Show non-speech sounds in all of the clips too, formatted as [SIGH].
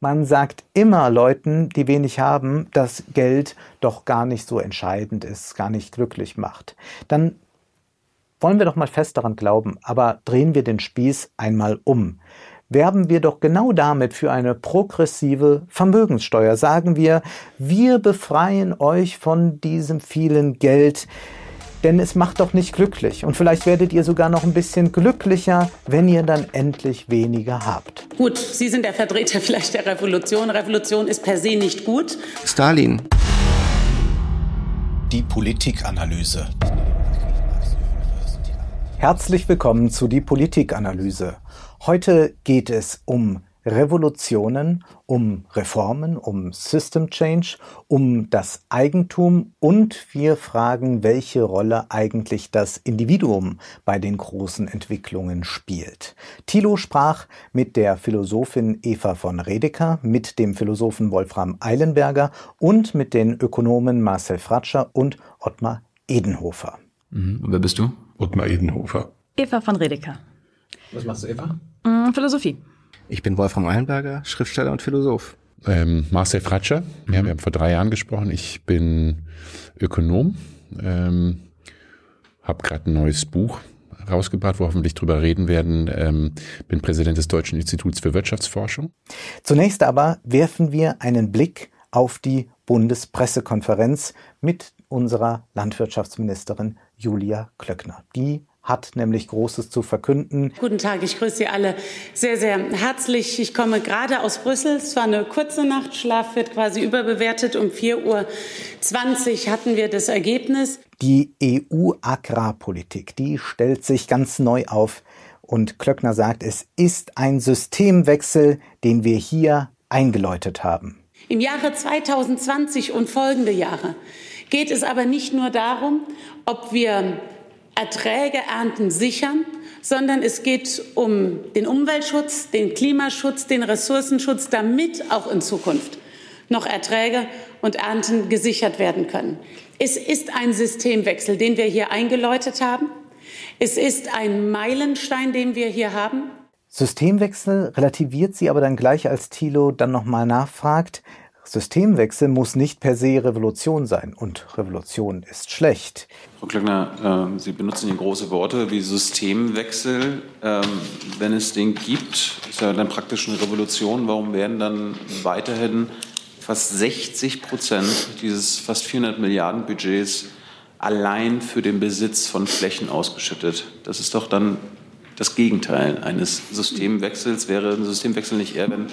man sagt immer Leuten, die wenig haben, dass Geld doch gar nicht so entscheidend ist, gar nicht glücklich macht. Dann wollen wir doch mal fest daran glauben, aber drehen wir den Spieß einmal um. Werben wir doch genau damit für eine progressive Vermögenssteuer. Sagen wir, wir befreien euch von diesem vielen Geld, denn es macht doch nicht glücklich. Und vielleicht werdet ihr sogar noch ein bisschen glücklicher, wenn ihr dann endlich weniger habt. Gut, Sie sind der Vertreter [LAUGHS] vielleicht der Revolution. Revolution ist per se nicht gut. Stalin. Die Politikanalyse. Herzlich willkommen zu die Politikanalyse. Heute geht es um Revolutionen, um Reformen, um System Change, um das Eigentum und wir fragen, welche Rolle eigentlich das Individuum bei den großen Entwicklungen spielt. Thilo sprach mit der Philosophin Eva von Redeker, mit dem Philosophen Wolfram Eilenberger und mit den Ökonomen Marcel Fratscher und Ottmar Edenhofer. Mhm. Und wer bist du? Ottmar Edenhofer. Eva von Redeker. Was machst du, Eva? Mm, Philosophie. Ich bin Wolfram Eilenberger, Schriftsteller und Philosoph. Ähm, Marcel Fratscher, mhm. ja, wir haben vor drei Jahren gesprochen. Ich bin Ökonom, ähm, habe gerade ein neues Buch rausgebracht, wo hoffentlich drüber reden werden. Ähm, bin Präsident des Deutschen Instituts für Wirtschaftsforschung. Zunächst aber werfen wir einen Blick auf die Bundespressekonferenz mit unserer Landwirtschaftsministerin Julia Klöckner. Die hat nämlich Großes zu verkünden. Guten Tag, ich grüße Sie alle sehr, sehr herzlich. Ich komme gerade aus Brüssel. Es war eine kurze Nacht. Schlaf wird quasi überbewertet. Um 4.20 Uhr hatten wir das Ergebnis. Die EU-Agrarpolitik, die stellt sich ganz neu auf. Und Klöckner sagt, es ist ein Systemwechsel, den wir hier eingeläutet haben. Im Jahre 2020 und folgende Jahre geht es aber nicht nur darum, ob wir Erträge, Ernten sichern, sondern es geht um den Umweltschutz, den Klimaschutz, den Ressourcenschutz, damit auch in Zukunft noch Erträge und Ernten gesichert werden können. Es ist ein Systemwechsel, den wir hier eingeläutet haben. Es ist ein Meilenstein, den wir hier haben. Systemwechsel relativiert sie aber dann gleich, als Thilo dann nochmal nachfragt. Systemwechsel muss nicht per se Revolution sein und Revolution ist schlecht. Frau Klöckner, äh, Sie benutzen hier große Worte wie Systemwechsel. Ähm, wenn es den gibt, ist ja dann praktisch eine Revolution. Warum werden dann weiterhin fast 60 Prozent dieses fast 400 Milliarden Budgets allein für den Besitz von Flächen ausgeschüttet? Das ist doch dann das Gegenteil eines Systemwechsels. Wäre ein Systemwechsel nicht eher, wenn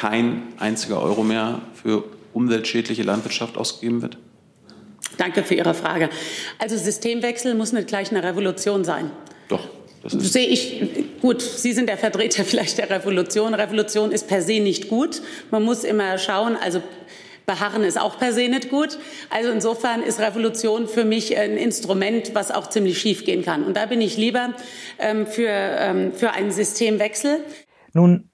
kein einziger Euro mehr für umweltschädliche Landwirtschaft ausgegeben wird? Danke für Ihre Frage. Also Systemwechsel muss nicht gleich eine Revolution sein. Doch. Das sehe ich gut. Sie sind der Vertreter [LAUGHS] vielleicht der Revolution. Revolution ist per se nicht gut. Man muss immer schauen. Also Beharren ist auch per se nicht gut. Also insofern ist Revolution für mich ein Instrument, was auch ziemlich schief gehen kann. Und da bin ich lieber ähm, für, ähm, für einen Systemwechsel. Nun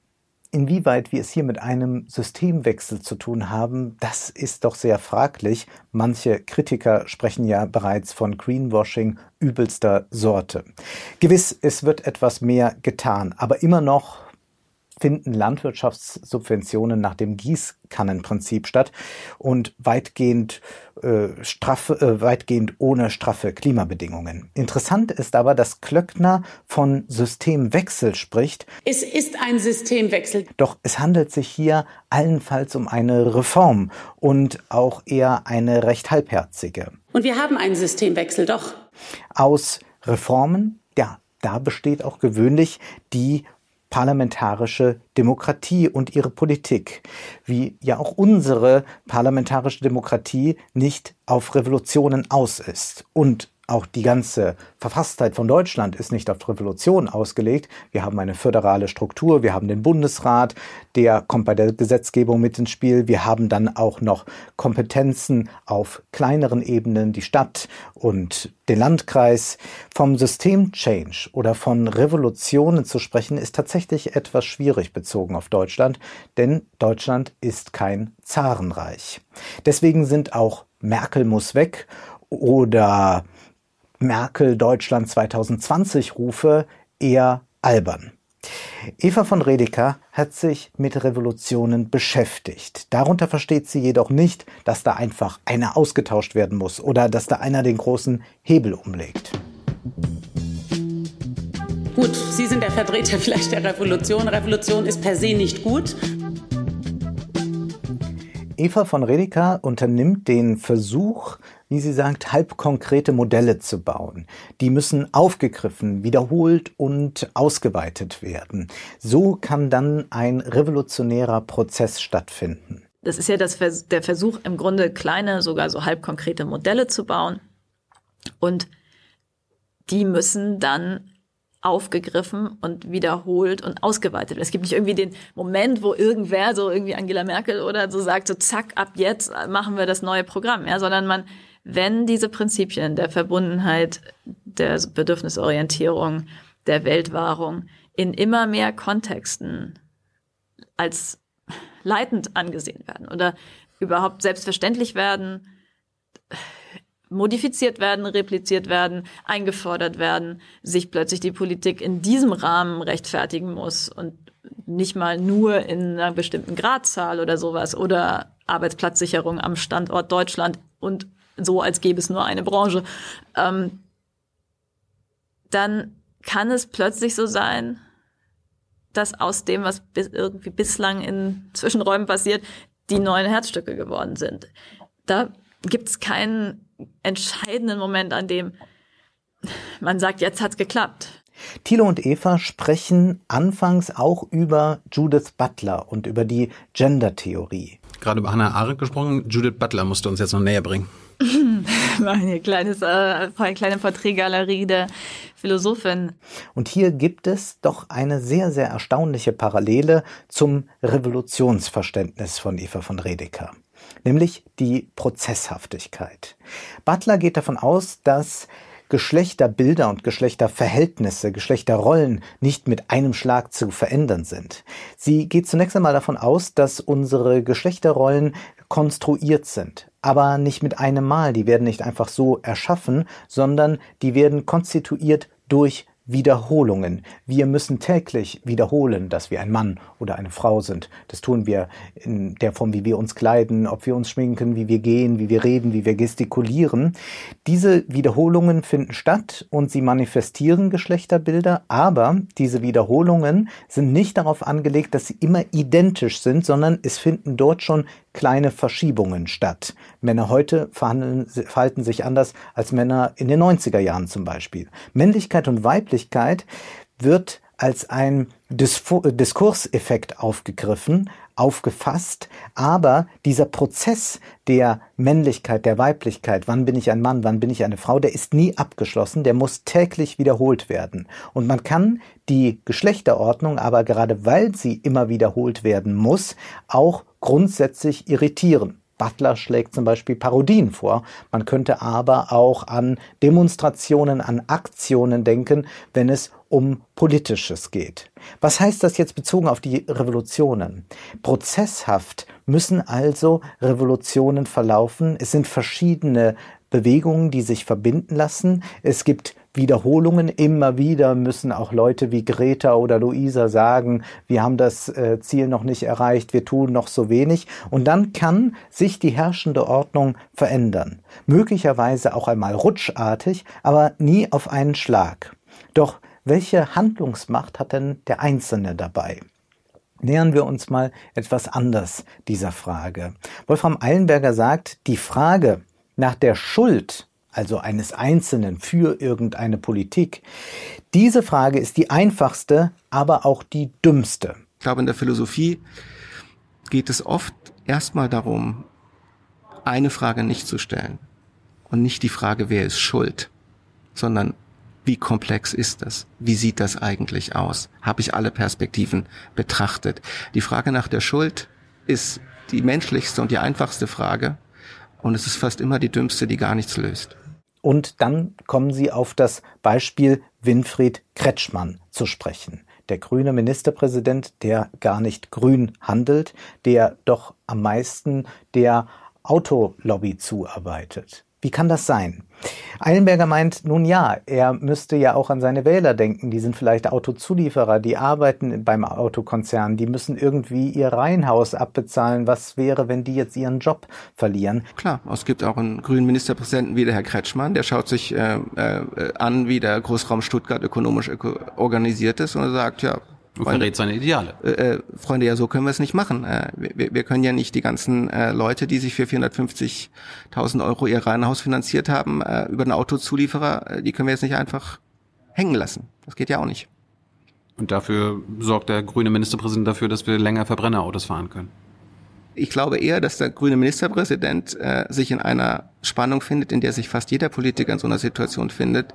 Inwieweit wir es hier mit einem Systemwechsel zu tun haben, das ist doch sehr fraglich. Manche Kritiker sprechen ja bereits von Greenwashing übelster Sorte. Gewiss, es wird etwas mehr getan, aber immer noch finden Landwirtschaftssubventionen nach dem Gießkannenprinzip statt und weitgehend, äh, straff, äh, weitgehend ohne straffe Klimabedingungen. Interessant ist aber, dass Klöckner von Systemwechsel spricht. Es ist ein Systemwechsel. Doch es handelt sich hier allenfalls um eine Reform und auch eher eine recht halbherzige. Und wir haben einen Systemwechsel, doch. Aus Reformen, ja, da besteht auch gewöhnlich die parlamentarische Demokratie und ihre Politik, wie ja auch unsere parlamentarische Demokratie nicht auf Revolutionen aus ist. Und auch die ganze Verfasstheit von Deutschland ist nicht auf Revolution ausgelegt. Wir haben eine föderale Struktur, wir haben den Bundesrat, der kommt bei der Gesetzgebung mit ins Spiel. Wir haben dann auch noch Kompetenzen auf kleineren Ebenen, die Stadt und den Landkreis. Vom System-Change oder von Revolutionen zu sprechen, ist tatsächlich etwas schwierig bezogen auf Deutschland, denn Deutschland ist kein Zarenreich. Deswegen sind auch Merkel muss weg oder Merkel Deutschland 2020 rufe eher albern. Eva von Redeker hat sich mit Revolutionen beschäftigt. Darunter versteht sie jedoch nicht, dass da einfach einer ausgetauscht werden muss oder dass da einer den großen Hebel umlegt. Gut, Sie sind der Vertreter [LAUGHS] vielleicht der Revolution. Revolution ist per se nicht gut. Eva von Redeker unternimmt den Versuch, wie sie sagt, halbkonkrete Modelle zu bauen. Die müssen aufgegriffen, wiederholt und ausgeweitet werden. So kann dann ein revolutionärer Prozess stattfinden. Das ist ja das, der Versuch, im Grunde kleine, sogar so halbkonkrete Modelle zu bauen. Und die müssen dann aufgegriffen und wiederholt und ausgeweitet. Es gibt nicht irgendwie den Moment, wo irgendwer, so irgendwie Angela Merkel oder so sagt, so zack, ab jetzt machen wir das neue Programm, ja, sondern man wenn diese Prinzipien der Verbundenheit, der Bedürfnisorientierung, der Weltwahrung in immer mehr Kontexten als leitend angesehen werden oder überhaupt selbstverständlich werden, modifiziert werden, repliziert werden, eingefordert werden, sich plötzlich die Politik in diesem Rahmen rechtfertigen muss und nicht mal nur in einer bestimmten Gradzahl oder sowas oder Arbeitsplatzsicherung am Standort Deutschland und so, als gäbe es nur eine Branche, ähm, dann kann es plötzlich so sein, dass aus dem, was bis irgendwie bislang in Zwischenräumen passiert, die neuen Herzstücke geworden sind. Da gibt es keinen entscheidenden Moment, an dem man sagt, jetzt hat's geklappt. Thilo und Eva sprechen anfangs auch über Judith Butler und über die Gender-Theorie. Gerade über Hannah Arendt gesprochen. Judith Butler musst du uns jetzt noch näher bringen. [LAUGHS] Eine kleines, äh, kleine Porträtgalerie der Philosophin. Und hier gibt es doch eine sehr, sehr erstaunliche Parallele zum Revolutionsverständnis von Eva von Redeker, nämlich die Prozesshaftigkeit. Butler geht davon aus, dass Geschlechterbilder und Geschlechterverhältnisse, Geschlechterrollen nicht mit einem Schlag zu verändern sind. Sie geht zunächst einmal davon aus, dass unsere Geschlechterrollen konstruiert sind, aber nicht mit einem Mal. Die werden nicht einfach so erschaffen, sondern die werden konstituiert durch Wiederholungen. Wir müssen täglich wiederholen, dass wir ein Mann oder eine Frau sind. Das tun wir in der Form, wie wir uns kleiden, ob wir uns schminken, wie wir gehen, wie wir reden, wie wir gestikulieren. Diese Wiederholungen finden statt und sie manifestieren Geschlechterbilder, aber diese Wiederholungen sind nicht darauf angelegt, dass sie immer identisch sind, sondern es finden dort schon kleine Verschiebungen statt. Männer heute verhalten sich anders als Männer in den 90er Jahren zum Beispiel. Männlichkeit und Weiblichkeit wird als ein Diskurseffekt aufgegriffen, aufgefasst, aber dieser Prozess der Männlichkeit, der Weiblichkeit, wann bin ich ein Mann, wann bin ich eine Frau, der ist nie abgeschlossen, der muss täglich wiederholt werden. Und man kann die Geschlechterordnung aber gerade weil sie immer wiederholt werden muss, auch grundsätzlich irritieren. Butler schlägt zum Beispiel Parodien vor. Man könnte aber auch an Demonstrationen, an Aktionen denken, wenn es um Politisches geht. Was heißt das jetzt bezogen auf die Revolutionen? Prozesshaft müssen also Revolutionen verlaufen. Es sind verschiedene Bewegungen, die sich verbinden lassen. Es gibt Wiederholungen. Immer wieder müssen auch Leute wie Greta oder Luisa sagen, wir haben das äh, Ziel noch nicht erreicht, wir tun noch so wenig. Und dann kann sich die herrschende Ordnung verändern. Möglicherweise auch einmal rutschartig, aber nie auf einen Schlag. Doch welche Handlungsmacht hat denn der Einzelne dabei? Nähern wir uns mal etwas anders dieser Frage. Wolfram Eilenberger sagt, die Frage nach der Schuld also eines Einzelnen für irgendeine Politik? Diese Frage ist die einfachste, aber auch die dümmste. Ich glaube, in der Philosophie geht es oft erstmal darum, eine Frage nicht zu stellen. Und nicht die Frage, wer ist schuld, sondern wie komplex ist das? Wie sieht das eigentlich aus? Habe ich alle Perspektiven betrachtet? Die Frage nach der Schuld ist die menschlichste und die einfachste Frage. Und es ist fast immer die dümmste, die gar nichts löst. Und dann kommen Sie auf das Beispiel Winfried Kretschmann zu sprechen. Der grüne Ministerpräsident, der gar nicht grün handelt, der doch am meisten der Autolobby zuarbeitet. Wie kann das sein? Eilenberger meint, nun ja, er müsste ja auch an seine Wähler denken. Die sind vielleicht Autozulieferer, die arbeiten beim Autokonzern, die müssen irgendwie ihr Reihenhaus abbezahlen. Was wäre, wenn die jetzt ihren Job verlieren? Klar, es gibt auch einen grünen Ministerpräsidenten wie der Herr Kretschmann, der schaut sich äh, äh, an, wie der Großraum Stuttgart ökonomisch öko organisiert ist und sagt, ja, und verrät seine Ideale. Äh, äh, Freunde, ja, so können wir es nicht machen. Äh, wir, wir können ja nicht die ganzen äh, Leute, die sich für 450.000 Euro ihr Reihenhaus finanziert haben, äh, über den Autozulieferer, äh, die können wir jetzt nicht einfach hängen lassen. Das geht ja auch nicht. Und dafür sorgt der grüne Ministerpräsident dafür, dass wir länger Verbrennerautos fahren können. Ich glaube eher, dass der grüne Ministerpräsident äh, sich in einer Spannung findet, in der sich fast jeder Politiker in so einer Situation findet,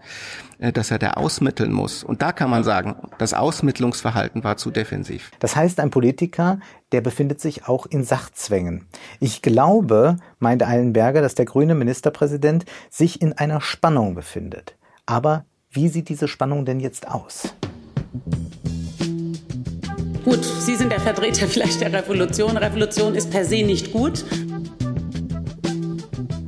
äh, dass er da ausmitteln muss. Und da kann man sagen, das Ausmittlungsverhalten war zu defensiv. Das heißt, ein Politiker, der befindet sich auch in Sachzwängen. Ich glaube, meint Eilenberger, dass der grüne Ministerpräsident sich in einer Spannung befindet. Aber wie sieht diese Spannung denn jetzt aus? Gut, Sie sind der Vertreter [LAUGHS] vielleicht der Revolution. Revolution ist per se nicht gut.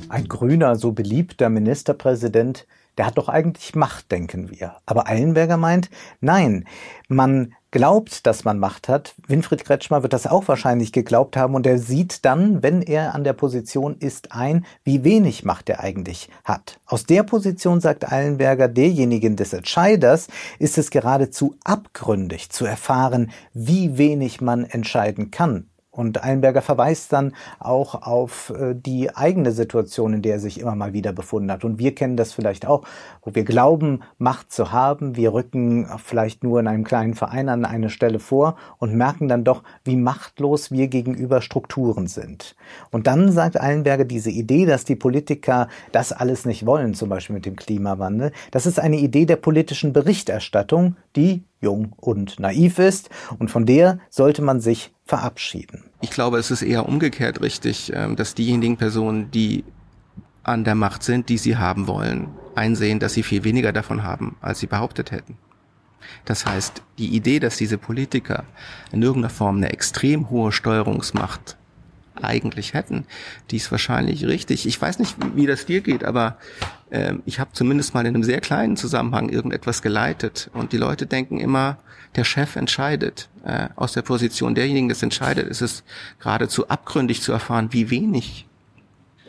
Ein grüner, so beliebter Ministerpräsident, der hat doch eigentlich Macht, denken wir. Aber Eilenberger meint, nein, man glaubt, dass man Macht hat. Winfried Kretschmer wird das auch wahrscheinlich geglaubt haben und er sieht dann, wenn er an der Position ist, ein, wie wenig Macht er eigentlich hat. Aus der Position, sagt Eilenberger, derjenigen des Entscheiders, ist es geradezu abgründig zu erfahren, wie wenig man entscheiden kann und Eilenberger verweist dann auch auf äh, die eigene Situation, in der er sich immer mal wieder befunden hat. Und wir kennen das vielleicht auch, wo wir glauben, Macht zu haben. Wir rücken vielleicht nur in einem kleinen Verein an eine Stelle vor und merken dann doch, wie machtlos wir gegenüber Strukturen sind. Und dann sagt Eilenberger diese Idee, dass die Politiker das alles nicht wollen, zum Beispiel mit dem Klimawandel, das ist eine Idee der politischen Berichterstattung, die jung und naiv ist und von der sollte man sich verabschieden. Ich glaube, es ist eher umgekehrt richtig, ähm, dass diejenigen Personen, die an der Macht sind, die sie haben wollen, einsehen, dass sie viel weniger davon haben, als sie behauptet hätten. Das heißt, die Idee, dass diese Politiker in irgendeiner Form eine extrem hohe Steuerungsmacht eigentlich hätten, die ist wahrscheinlich richtig. Ich weiß nicht, wie das dir geht, aber äh, ich habe zumindest mal in einem sehr kleinen Zusammenhang irgendetwas geleitet und die Leute denken immer, der Chef entscheidet. Äh, aus der Position derjenigen, das entscheidet, ist es geradezu abgründig zu erfahren, wie wenig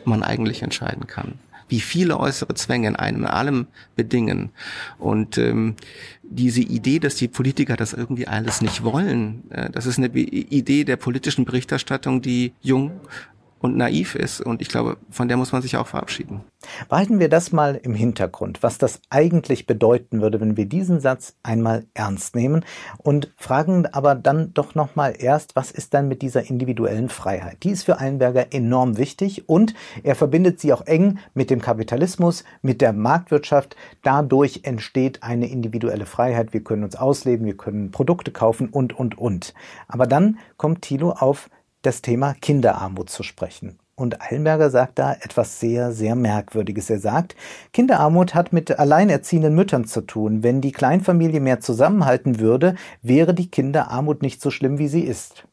man eigentlich entscheiden kann wie viele äußere Zwänge in einem in allem bedingen. Und ähm, diese Idee, dass die Politiker das irgendwie alles nicht wollen, äh, das ist eine Idee der politischen Berichterstattung, die jung und naiv ist. Und ich glaube, von der muss man sich auch verabschieden. Behalten wir das mal im Hintergrund, was das eigentlich bedeuten würde, wenn wir diesen Satz einmal ernst nehmen und fragen aber dann doch nochmal erst, was ist dann mit dieser individuellen Freiheit? Die ist für Einberger enorm wichtig und er verbindet sie auch eng mit dem Kapitalismus, mit der Marktwirtschaft. Dadurch entsteht eine individuelle Freiheit. Wir können uns ausleben, wir können Produkte kaufen und, und, und. Aber dann kommt Thilo auf das Thema Kinderarmut zu sprechen. Und Eilenberger sagt da etwas sehr, sehr Merkwürdiges. Er sagt, Kinderarmut hat mit alleinerziehenden Müttern zu tun. Wenn die Kleinfamilie mehr zusammenhalten würde, wäre die Kinderarmut nicht so schlimm, wie sie ist.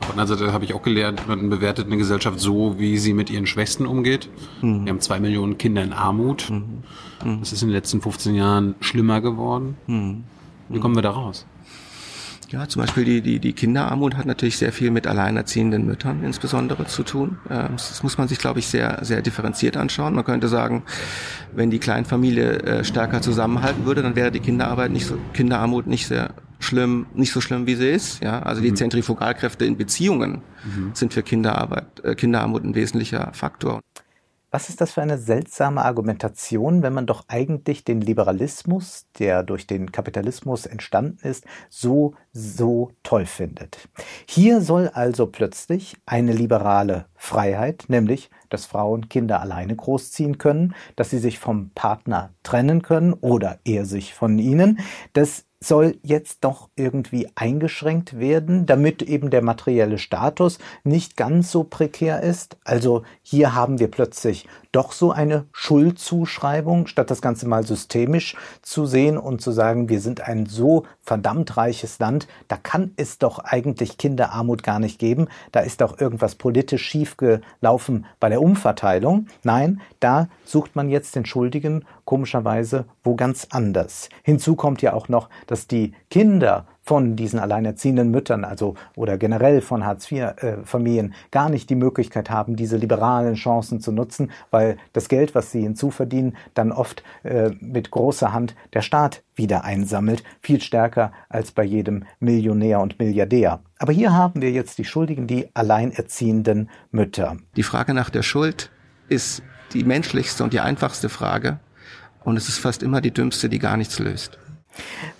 Von der Seite habe ich auch gelernt, man bewertet eine Gesellschaft so, wie sie mit ihren Schwächsten umgeht. Mhm. Wir haben zwei Millionen Kinder in Armut. Mhm. Das ist in den letzten 15 Jahren schlimmer geworden. Mhm. Wie kommen wir da raus? Ja, zum Beispiel die, die, die Kinderarmut hat natürlich sehr viel mit alleinerziehenden Müttern insbesondere zu tun. Ähm, das muss man sich, glaube ich, sehr, sehr differenziert anschauen. Man könnte sagen, wenn die Kleinfamilie äh, stärker zusammenhalten würde, dann wäre die Kinderarbeit nicht so, Kinderarmut nicht sehr schlimm, nicht so schlimm, wie sie ist. Ja, also die mhm. Zentrifugalkräfte in Beziehungen mhm. sind für Kinderarbeit, äh, Kinderarmut ein wesentlicher Faktor. Was ist das für eine seltsame Argumentation, wenn man doch eigentlich den Liberalismus, der durch den Kapitalismus entstanden ist, so, so toll findet? Hier soll also plötzlich eine liberale Freiheit, nämlich, dass Frauen Kinder alleine großziehen können, dass sie sich vom Partner trennen können oder er sich von ihnen, dass soll jetzt doch irgendwie eingeschränkt werden, damit eben der materielle Status nicht ganz so prekär ist. Also hier haben wir plötzlich doch so eine Schuldzuschreibung, statt das Ganze mal systemisch zu sehen und zu sagen, wir sind ein so verdammt reiches Land, da kann es doch eigentlich Kinderarmut gar nicht geben, da ist doch irgendwas politisch schief gelaufen bei der Umverteilung. Nein, da sucht man jetzt den Schuldigen komischerweise wo ganz anders. Hinzu kommt ja auch noch, dass die Kinder von diesen alleinerziehenden Müttern, also oder generell von Hartz-IV-Familien, äh, gar nicht die Möglichkeit haben, diese liberalen Chancen zu nutzen, weil das Geld, was sie hinzuverdienen, dann oft äh, mit großer Hand der Staat wieder einsammelt, viel stärker als bei jedem Millionär und Milliardär. Aber hier haben wir jetzt die Schuldigen, die alleinerziehenden Mütter. Die Frage nach der Schuld ist die menschlichste und die einfachste Frage. Und es ist fast immer die dümmste, die gar nichts löst.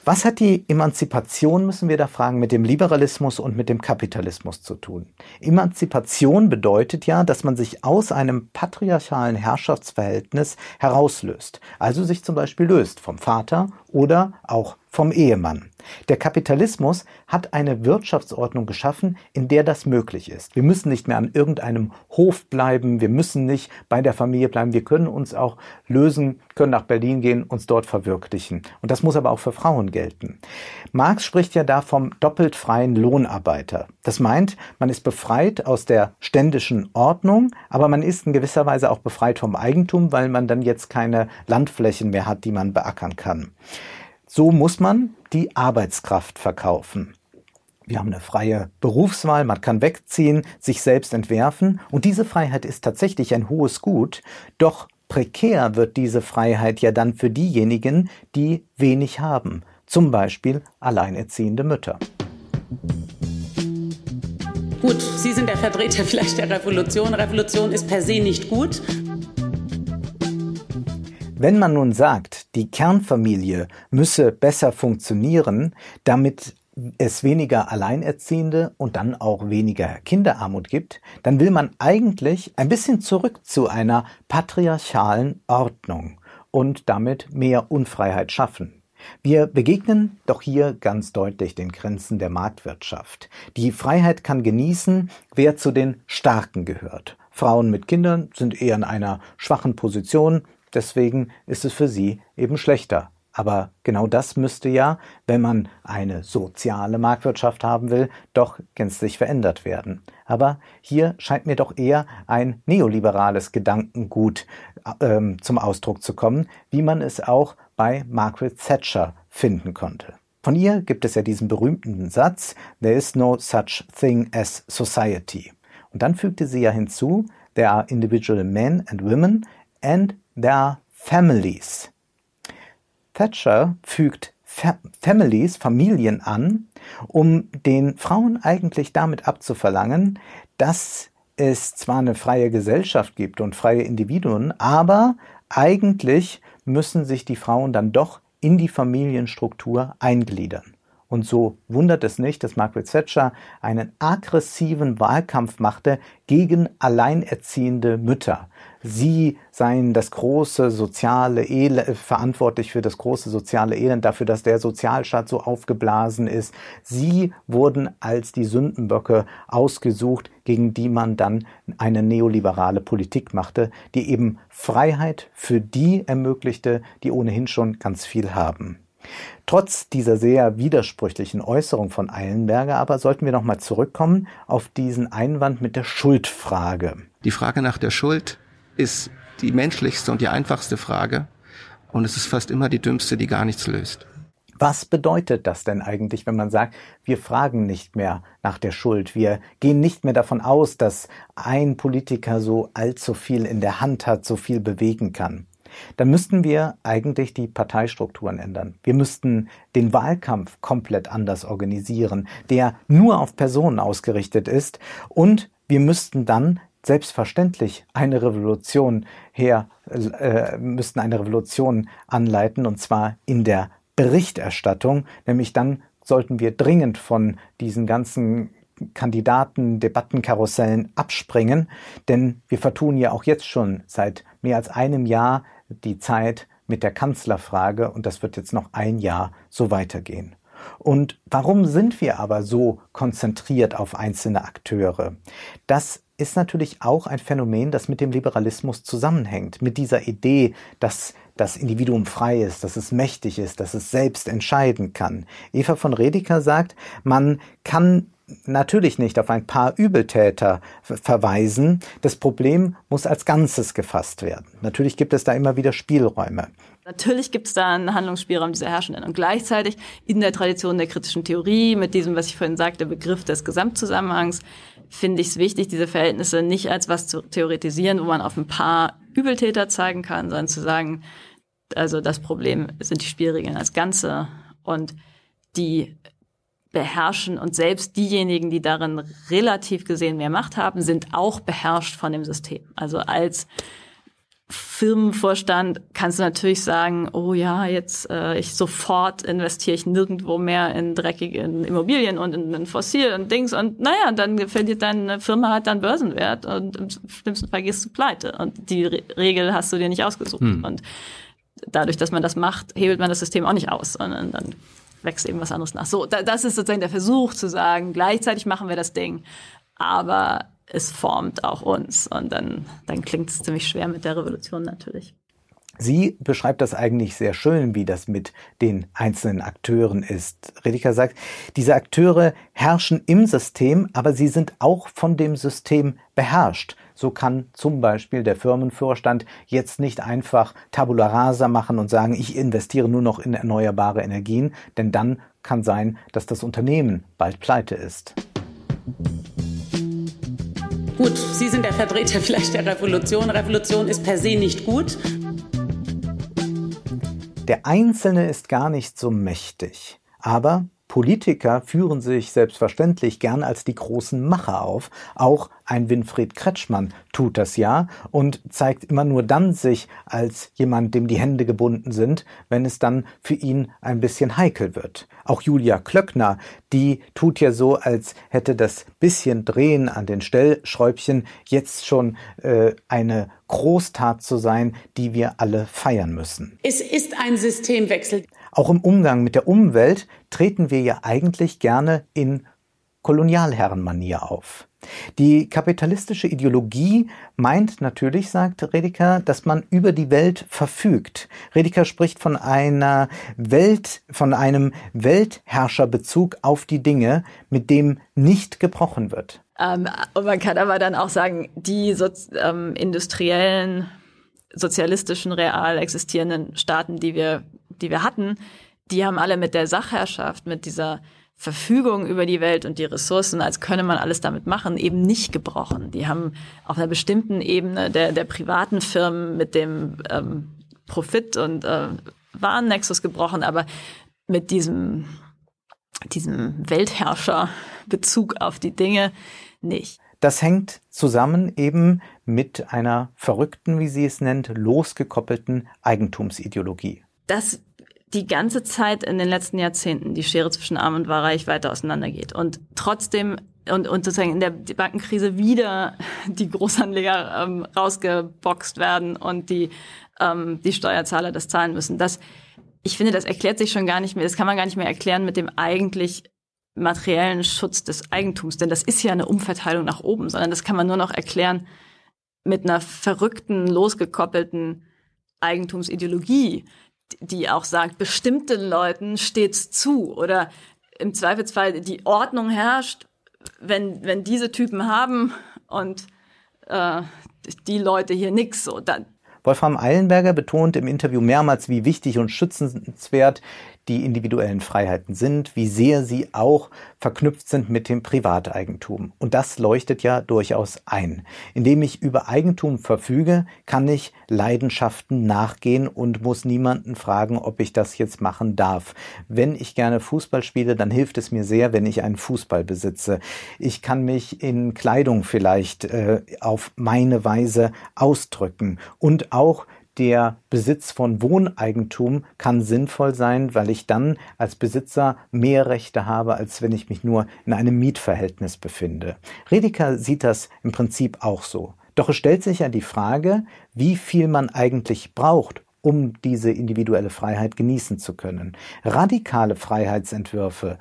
Was hat die Emanzipation, müssen wir da fragen, mit dem Liberalismus und mit dem Kapitalismus zu tun? Emanzipation bedeutet ja, dass man sich aus einem patriarchalen Herrschaftsverhältnis herauslöst. Also sich zum Beispiel löst vom Vater oder auch vom Ehemann. Der Kapitalismus hat eine Wirtschaftsordnung geschaffen, in der das möglich ist. Wir müssen nicht mehr an irgendeinem Hof bleiben, wir müssen nicht bei der Familie bleiben, wir können uns auch lösen, können nach Berlin gehen, uns dort verwirklichen. Und das muss aber auch für Frauen gelten. Marx spricht ja da vom doppelt freien Lohnarbeiter. Das meint, man ist befreit aus der ständischen Ordnung, aber man ist in gewisser Weise auch befreit vom Eigentum, weil man dann jetzt keine Landflächen mehr hat, die man beackern kann. So muss man die Arbeitskraft verkaufen. Wir haben eine freie Berufswahl, man kann wegziehen, sich selbst entwerfen und diese Freiheit ist tatsächlich ein hohes Gut, doch prekär wird diese Freiheit ja dann für diejenigen, die wenig haben, zum Beispiel alleinerziehende Mütter. Gut, Sie sind der Vertreter [LAUGHS] vielleicht der Revolution. Revolution ist per se nicht gut. Wenn man nun sagt, die Kernfamilie müsse besser funktionieren, damit es weniger Alleinerziehende und dann auch weniger Kinderarmut gibt, dann will man eigentlich ein bisschen zurück zu einer patriarchalen Ordnung und damit mehr Unfreiheit schaffen. Wir begegnen doch hier ganz deutlich den Grenzen der Marktwirtschaft. Die Freiheit kann genießen, wer zu den Starken gehört. Frauen mit Kindern sind eher in einer schwachen Position, Deswegen ist es für sie eben schlechter. Aber genau das müsste ja, wenn man eine soziale Marktwirtschaft haben will, doch gänzlich verändert werden. Aber hier scheint mir doch eher ein neoliberales Gedankengut ähm, zum Ausdruck zu kommen, wie man es auch bei Margaret Thatcher finden konnte. Von ihr gibt es ja diesen berühmten Satz, There is no such thing as society. Und dann fügte sie ja hinzu, There are individual men and women and there families. Thatcher fügt Fa Families, Familien an, um den Frauen eigentlich damit abzuverlangen, dass es zwar eine freie Gesellschaft gibt und freie Individuen, aber eigentlich müssen sich die Frauen dann doch in die Familienstruktur eingliedern. Und so wundert es nicht, dass Margaret Thatcher einen aggressiven Wahlkampf machte gegen alleinerziehende Mütter. Sie seien das große soziale Elend, verantwortlich für das große soziale Elend, dafür, dass der Sozialstaat so aufgeblasen ist. Sie wurden als die Sündenböcke ausgesucht, gegen die man dann eine neoliberale Politik machte, die eben Freiheit für die ermöglichte, die ohnehin schon ganz viel haben. Trotz dieser sehr widersprüchlichen Äußerung von Eilenberger aber sollten wir nochmal zurückkommen auf diesen Einwand mit der Schuldfrage. Die Frage nach der Schuld ist die menschlichste und die einfachste Frage und es ist fast immer die dümmste, die gar nichts löst. Was bedeutet das denn eigentlich, wenn man sagt, wir fragen nicht mehr nach der Schuld, wir gehen nicht mehr davon aus, dass ein Politiker so allzu viel in der Hand hat, so viel bewegen kann? Dann müssten wir eigentlich die Parteistrukturen ändern. Wir müssten den Wahlkampf komplett anders organisieren, der nur auf Personen ausgerichtet ist. Und wir müssten dann selbstverständlich eine Revolution her, äh, müssten eine Revolution anleiten und zwar in der Berichterstattung, nämlich dann sollten wir dringend von diesen ganzen Kandidaten, Debattenkarussellen abspringen, denn wir vertun ja auch jetzt schon seit mehr als einem Jahr die Zeit mit der Kanzlerfrage und das wird jetzt noch ein Jahr so weitergehen. Und warum sind wir aber so konzentriert auf einzelne Akteure? Das ist natürlich auch ein Phänomen, das mit dem Liberalismus zusammenhängt, mit dieser Idee, dass das Individuum frei ist, dass es mächtig ist, dass es selbst entscheiden kann. Eva von Redeker sagt, man kann natürlich nicht auf ein paar Übeltäter verweisen. Das Problem muss als Ganzes gefasst werden. Natürlich gibt es da immer wieder Spielräume. Natürlich gibt es da einen Handlungsspielraum dieser Herrschenden. Und gleichzeitig in der Tradition der kritischen Theorie, mit diesem, was ich vorhin sagte, Begriff des Gesamtzusammenhangs, finde ich es wichtig, diese Verhältnisse nicht als was zu theoretisieren, wo man auf ein paar Übeltäter zeigen kann, sondern zu sagen, also das Problem sind die Spielregeln als Ganze und die beherrschen und selbst diejenigen, die darin relativ gesehen mehr Macht haben, sind auch beherrscht von dem System. Also als Firmenvorstand kannst du natürlich sagen, oh ja, jetzt äh, ich sofort investiere ich nirgendwo mehr in dreckige Immobilien und in, in Fossil und Dings und naja, dann verliert deine Firma halt dann Börsenwert und im schlimmsten Fall gehst du pleite und die Re Regel hast du dir nicht ausgesucht hm. und dadurch, dass man das macht, hebelt man das System auch nicht aus, sondern dann wächst eben was anderes nach. So, das ist sozusagen der Versuch zu sagen, gleichzeitig machen wir das Ding, aber es formt auch uns. Und dann, dann klingt es ziemlich schwer mit der Revolution natürlich. Sie beschreibt das eigentlich sehr schön, wie das mit den einzelnen Akteuren ist. Rediker sagt, diese Akteure herrschen im System, aber sie sind auch von dem System beherrscht. So kann zum Beispiel der Firmenvorstand jetzt nicht einfach Tabula rasa machen und sagen, ich investiere nur noch in erneuerbare Energien, denn dann kann sein, dass das Unternehmen bald pleite ist. Gut, Sie sind der Vertreter [LAUGHS] vielleicht der Revolution. Revolution ist per se nicht gut. Der Einzelne ist gar nicht so mächtig, aber Politiker führen sich selbstverständlich gern als die großen Macher auf. Auch ein Winfried Kretschmann tut das ja und zeigt immer nur dann sich als jemand, dem die Hände gebunden sind, wenn es dann für ihn ein bisschen heikel wird. Auch Julia Klöckner, die tut ja so, als hätte das bisschen Drehen an den Stellschräubchen jetzt schon äh, eine Großtat zu sein, die wir alle feiern müssen. Es ist ein Systemwechsel. Auch im Umgang mit der Umwelt treten wir ja eigentlich gerne in Kolonialherrenmanier auf. Die kapitalistische Ideologie meint natürlich, sagt Redeker, dass man über die Welt verfügt. Redeker spricht von einer Welt, von einem Weltherrscherbezug auf die Dinge, mit dem nicht gebrochen wird. Ähm, und man kann aber dann auch sagen, die so, ähm, industriellen, sozialistischen, real existierenden Staaten, die wir die wir hatten, die haben alle mit der Sachherrschaft, mit dieser Verfügung über die Welt und die Ressourcen, als könne man alles damit machen, eben nicht gebrochen. Die haben auf einer bestimmten Ebene der, der privaten Firmen mit dem ähm, Profit und äh, Warennexus gebrochen, aber mit diesem, diesem Weltherrscher-Bezug auf die Dinge nicht. Das hängt zusammen eben mit einer verrückten, wie sie es nennt, losgekoppelten Eigentumsideologie. Das die ganze Zeit in den letzten Jahrzehnten die Schere zwischen Arm und Reich weiter auseinandergeht und trotzdem und, und sozusagen in der Bankenkrise wieder die Großanleger ähm, rausgeboxt werden und die, ähm, die Steuerzahler das zahlen müssen. Das, ich finde, das erklärt sich schon gar nicht mehr, das kann man gar nicht mehr erklären mit dem eigentlich materiellen Schutz des Eigentums, denn das ist ja eine Umverteilung nach oben, sondern das kann man nur noch erklären mit einer verrückten, losgekoppelten Eigentumsideologie, die auch sagt, bestimmten Leuten steht's zu oder im Zweifelsfall die Ordnung herrscht, wenn, wenn diese Typen haben und äh, die Leute hier nix so, dann, Wolfram Eilenberger betont im Interview mehrmals, wie wichtig und schützenswert die individuellen Freiheiten sind, wie sehr sie auch verknüpft sind mit dem Privateigentum. Und das leuchtet ja durchaus ein. Indem ich über Eigentum verfüge, kann ich Leidenschaften nachgehen und muss niemanden fragen, ob ich das jetzt machen darf. Wenn ich gerne Fußball spiele, dann hilft es mir sehr, wenn ich einen Fußball besitze. Ich kann mich in Kleidung vielleicht äh, auf meine Weise ausdrücken und auch der Besitz von Wohneigentum kann sinnvoll sein, weil ich dann als Besitzer mehr Rechte habe, als wenn ich mich nur in einem Mietverhältnis befinde. Redeker sieht das im Prinzip auch so. Doch es stellt sich ja die Frage, wie viel man eigentlich braucht, um diese individuelle Freiheit genießen zu können. Radikale Freiheitsentwürfe,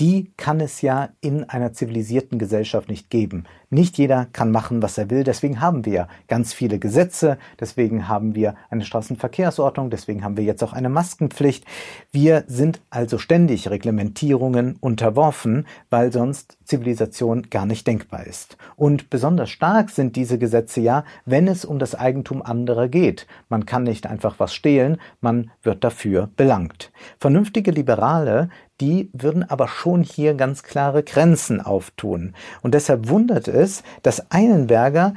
die kann es ja in einer zivilisierten Gesellschaft nicht geben. Nicht jeder kann machen, was er will. Deswegen haben wir ganz viele Gesetze. Deswegen haben wir eine Straßenverkehrsordnung. Deswegen haben wir jetzt auch eine Maskenpflicht. Wir sind also ständig Reglementierungen unterworfen, weil sonst Zivilisation gar nicht denkbar ist. Und besonders stark sind diese Gesetze ja, wenn es um das Eigentum anderer geht. Man kann nicht einfach was stehlen, man wird dafür belangt. Vernünftige Liberale die würden aber schon hier ganz klare Grenzen auftun. Und deshalb wundert es, dass Eilenberger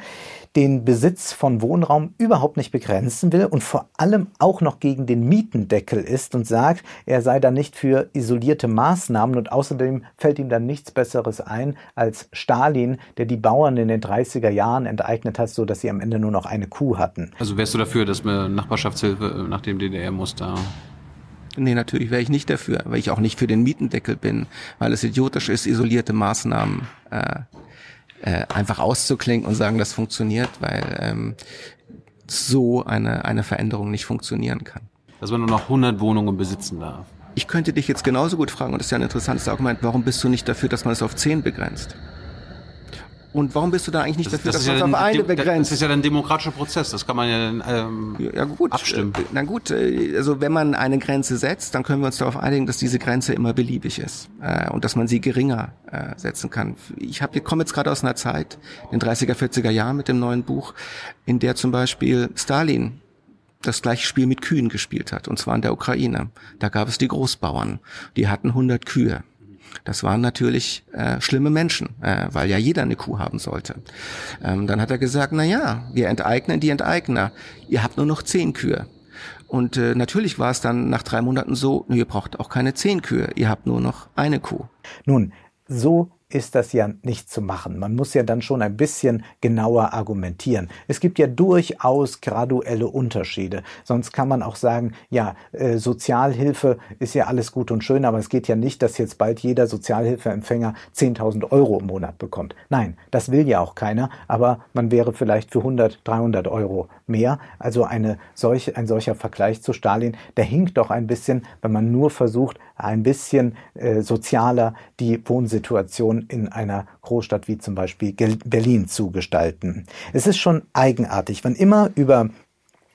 den Besitz von Wohnraum überhaupt nicht begrenzen will und vor allem auch noch gegen den Mietendeckel ist und sagt, er sei da nicht für isolierte Maßnahmen und außerdem fällt ihm dann nichts Besseres ein als Stalin, der die Bauern in den 30er Jahren enteignet hat, so dass sie am Ende nur noch eine Kuh hatten. Also wärst du dafür, dass wir Nachbarschaftshilfe nach dem DDR-Muster Nee, natürlich wäre ich nicht dafür, weil ich auch nicht für den Mietendeckel bin, weil es idiotisch ist, isolierte Maßnahmen äh, äh, einfach auszuklinken und sagen, das funktioniert, weil ähm, so eine, eine Veränderung nicht funktionieren kann. Dass man nur noch 100 Wohnungen besitzen darf. Ich könnte dich jetzt genauso gut fragen, und das ist ja ein interessantes Argument, warum bist du nicht dafür, dass man es auf 10 begrenzt? Und warum bist du da eigentlich nicht das, dafür, das dass man ja auf eine begrenzt? Das ist ja ein demokratischer Prozess, das kann man ja, ähm, ja gut, abstimmen. Äh, na gut, äh, also wenn man eine Grenze setzt, dann können wir uns darauf einigen, dass diese Grenze immer beliebig ist äh, und dass man sie geringer äh, setzen kann. Ich hab, ich komme jetzt gerade aus einer Zeit, den 30er, 40er Jahren mit dem neuen Buch, in der zum Beispiel Stalin das gleiche Spiel mit Kühen gespielt hat, und zwar in der Ukraine. Da gab es die Großbauern, die hatten 100 Kühe. Das waren natürlich äh, schlimme Menschen, äh, weil ja jeder eine Kuh haben sollte. Ähm, dann hat er gesagt, na ja, wir enteignen die Enteigner. Ihr habt nur noch zehn Kühe. Und äh, natürlich war es dann nach drei Monaten so, ihr braucht auch keine zehn Kühe, ihr habt nur noch eine Kuh. Nun, so ist das ja nicht zu machen. Man muss ja dann schon ein bisschen genauer argumentieren. Es gibt ja durchaus graduelle Unterschiede. Sonst kann man auch sagen, ja, äh, Sozialhilfe ist ja alles gut und schön, aber es geht ja nicht, dass jetzt bald jeder Sozialhilfeempfänger 10.000 Euro im Monat bekommt. Nein, das will ja auch keiner, aber man wäre vielleicht für 100, 300 Euro mehr. Also eine solche, ein solcher Vergleich zu Stalin, der hinkt doch ein bisschen, wenn man nur versucht, ein bisschen äh, sozialer die Wohnsituation in einer Großstadt wie zum Beispiel Berlin zu gestalten. Es ist schon eigenartig, wenn immer über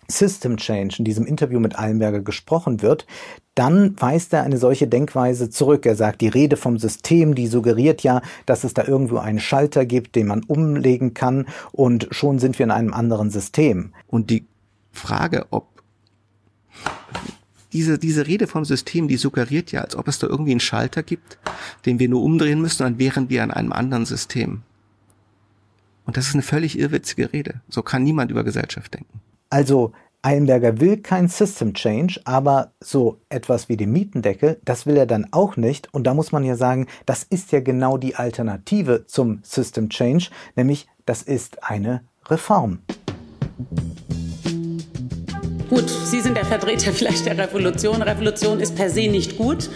System Change in diesem Interview mit Allenberger gesprochen wird, dann weist er eine solche Denkweise zurück. Er sagt, die Rede vom System, die suggeriert ja, dass es da irgendwo einen Schalter gibt, den man umlegen kann und schon sind wir in einem anderen System. Und die Frage, ob diese, diese Rede vom System, die suggeriert ja, als ob es da irgendwie einen Schalter gibt, den wir nur umdrehen müssen, dann wären wir an einem anderen System. Und das ist eine völlig irrwitzige Rede. So kann niemand über Gesellschaft denken. Also Eilenberger will kein System Change, aber so etwas wie den Mietendeckel, das will er dann auch nicht. Und da muss man ja sagen, das ist ja genau die Alternative zum System Change, nämlich das ist eine Reform. Gut, Sie sind der Vertreter [LAUGHS] vielleicht der Revolution. Revolution ist per se nicht gut.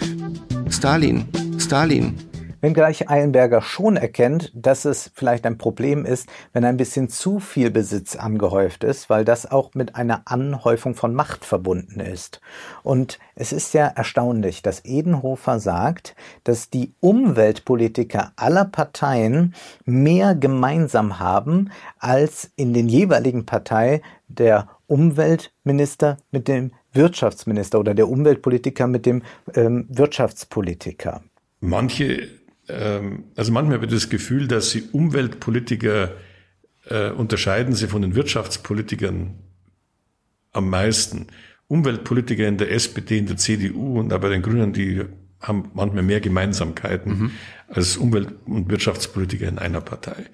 Stalin, Stalin. Wenngleich Eilenberger schon erkennt, dass es vielleicht ein Problem ist, wenn ein bisschen zu viel Besitz angehäuft ist, weil das auch mit einer Anhäufung von Macht verbunden ist. Und es ist ja erstaunlich, dass Edenhofer sagt, dass die Umweltpolitiker aller Parteien mehr gemeinsam haben als in den jeweiligen Partei der Umweltminister mit dem Wirtschaftsminister oder der Umweltpolitiker mit dem ähm, Wirtschaftspolitiker? Manche, ähm, also manchmal wird das Gefühl, dass sie Umweltpolitiker äh, unterscheiden sie von den Wirtschaftspolitikern am meisten. Umweltpolitiker in der SPD, in der CDU und auch bei den Grünen, die haben manchmal mehr Gemeinsamkeiten mhm. als Umwelt- und Wirtschaftspolitiker in einer Partei.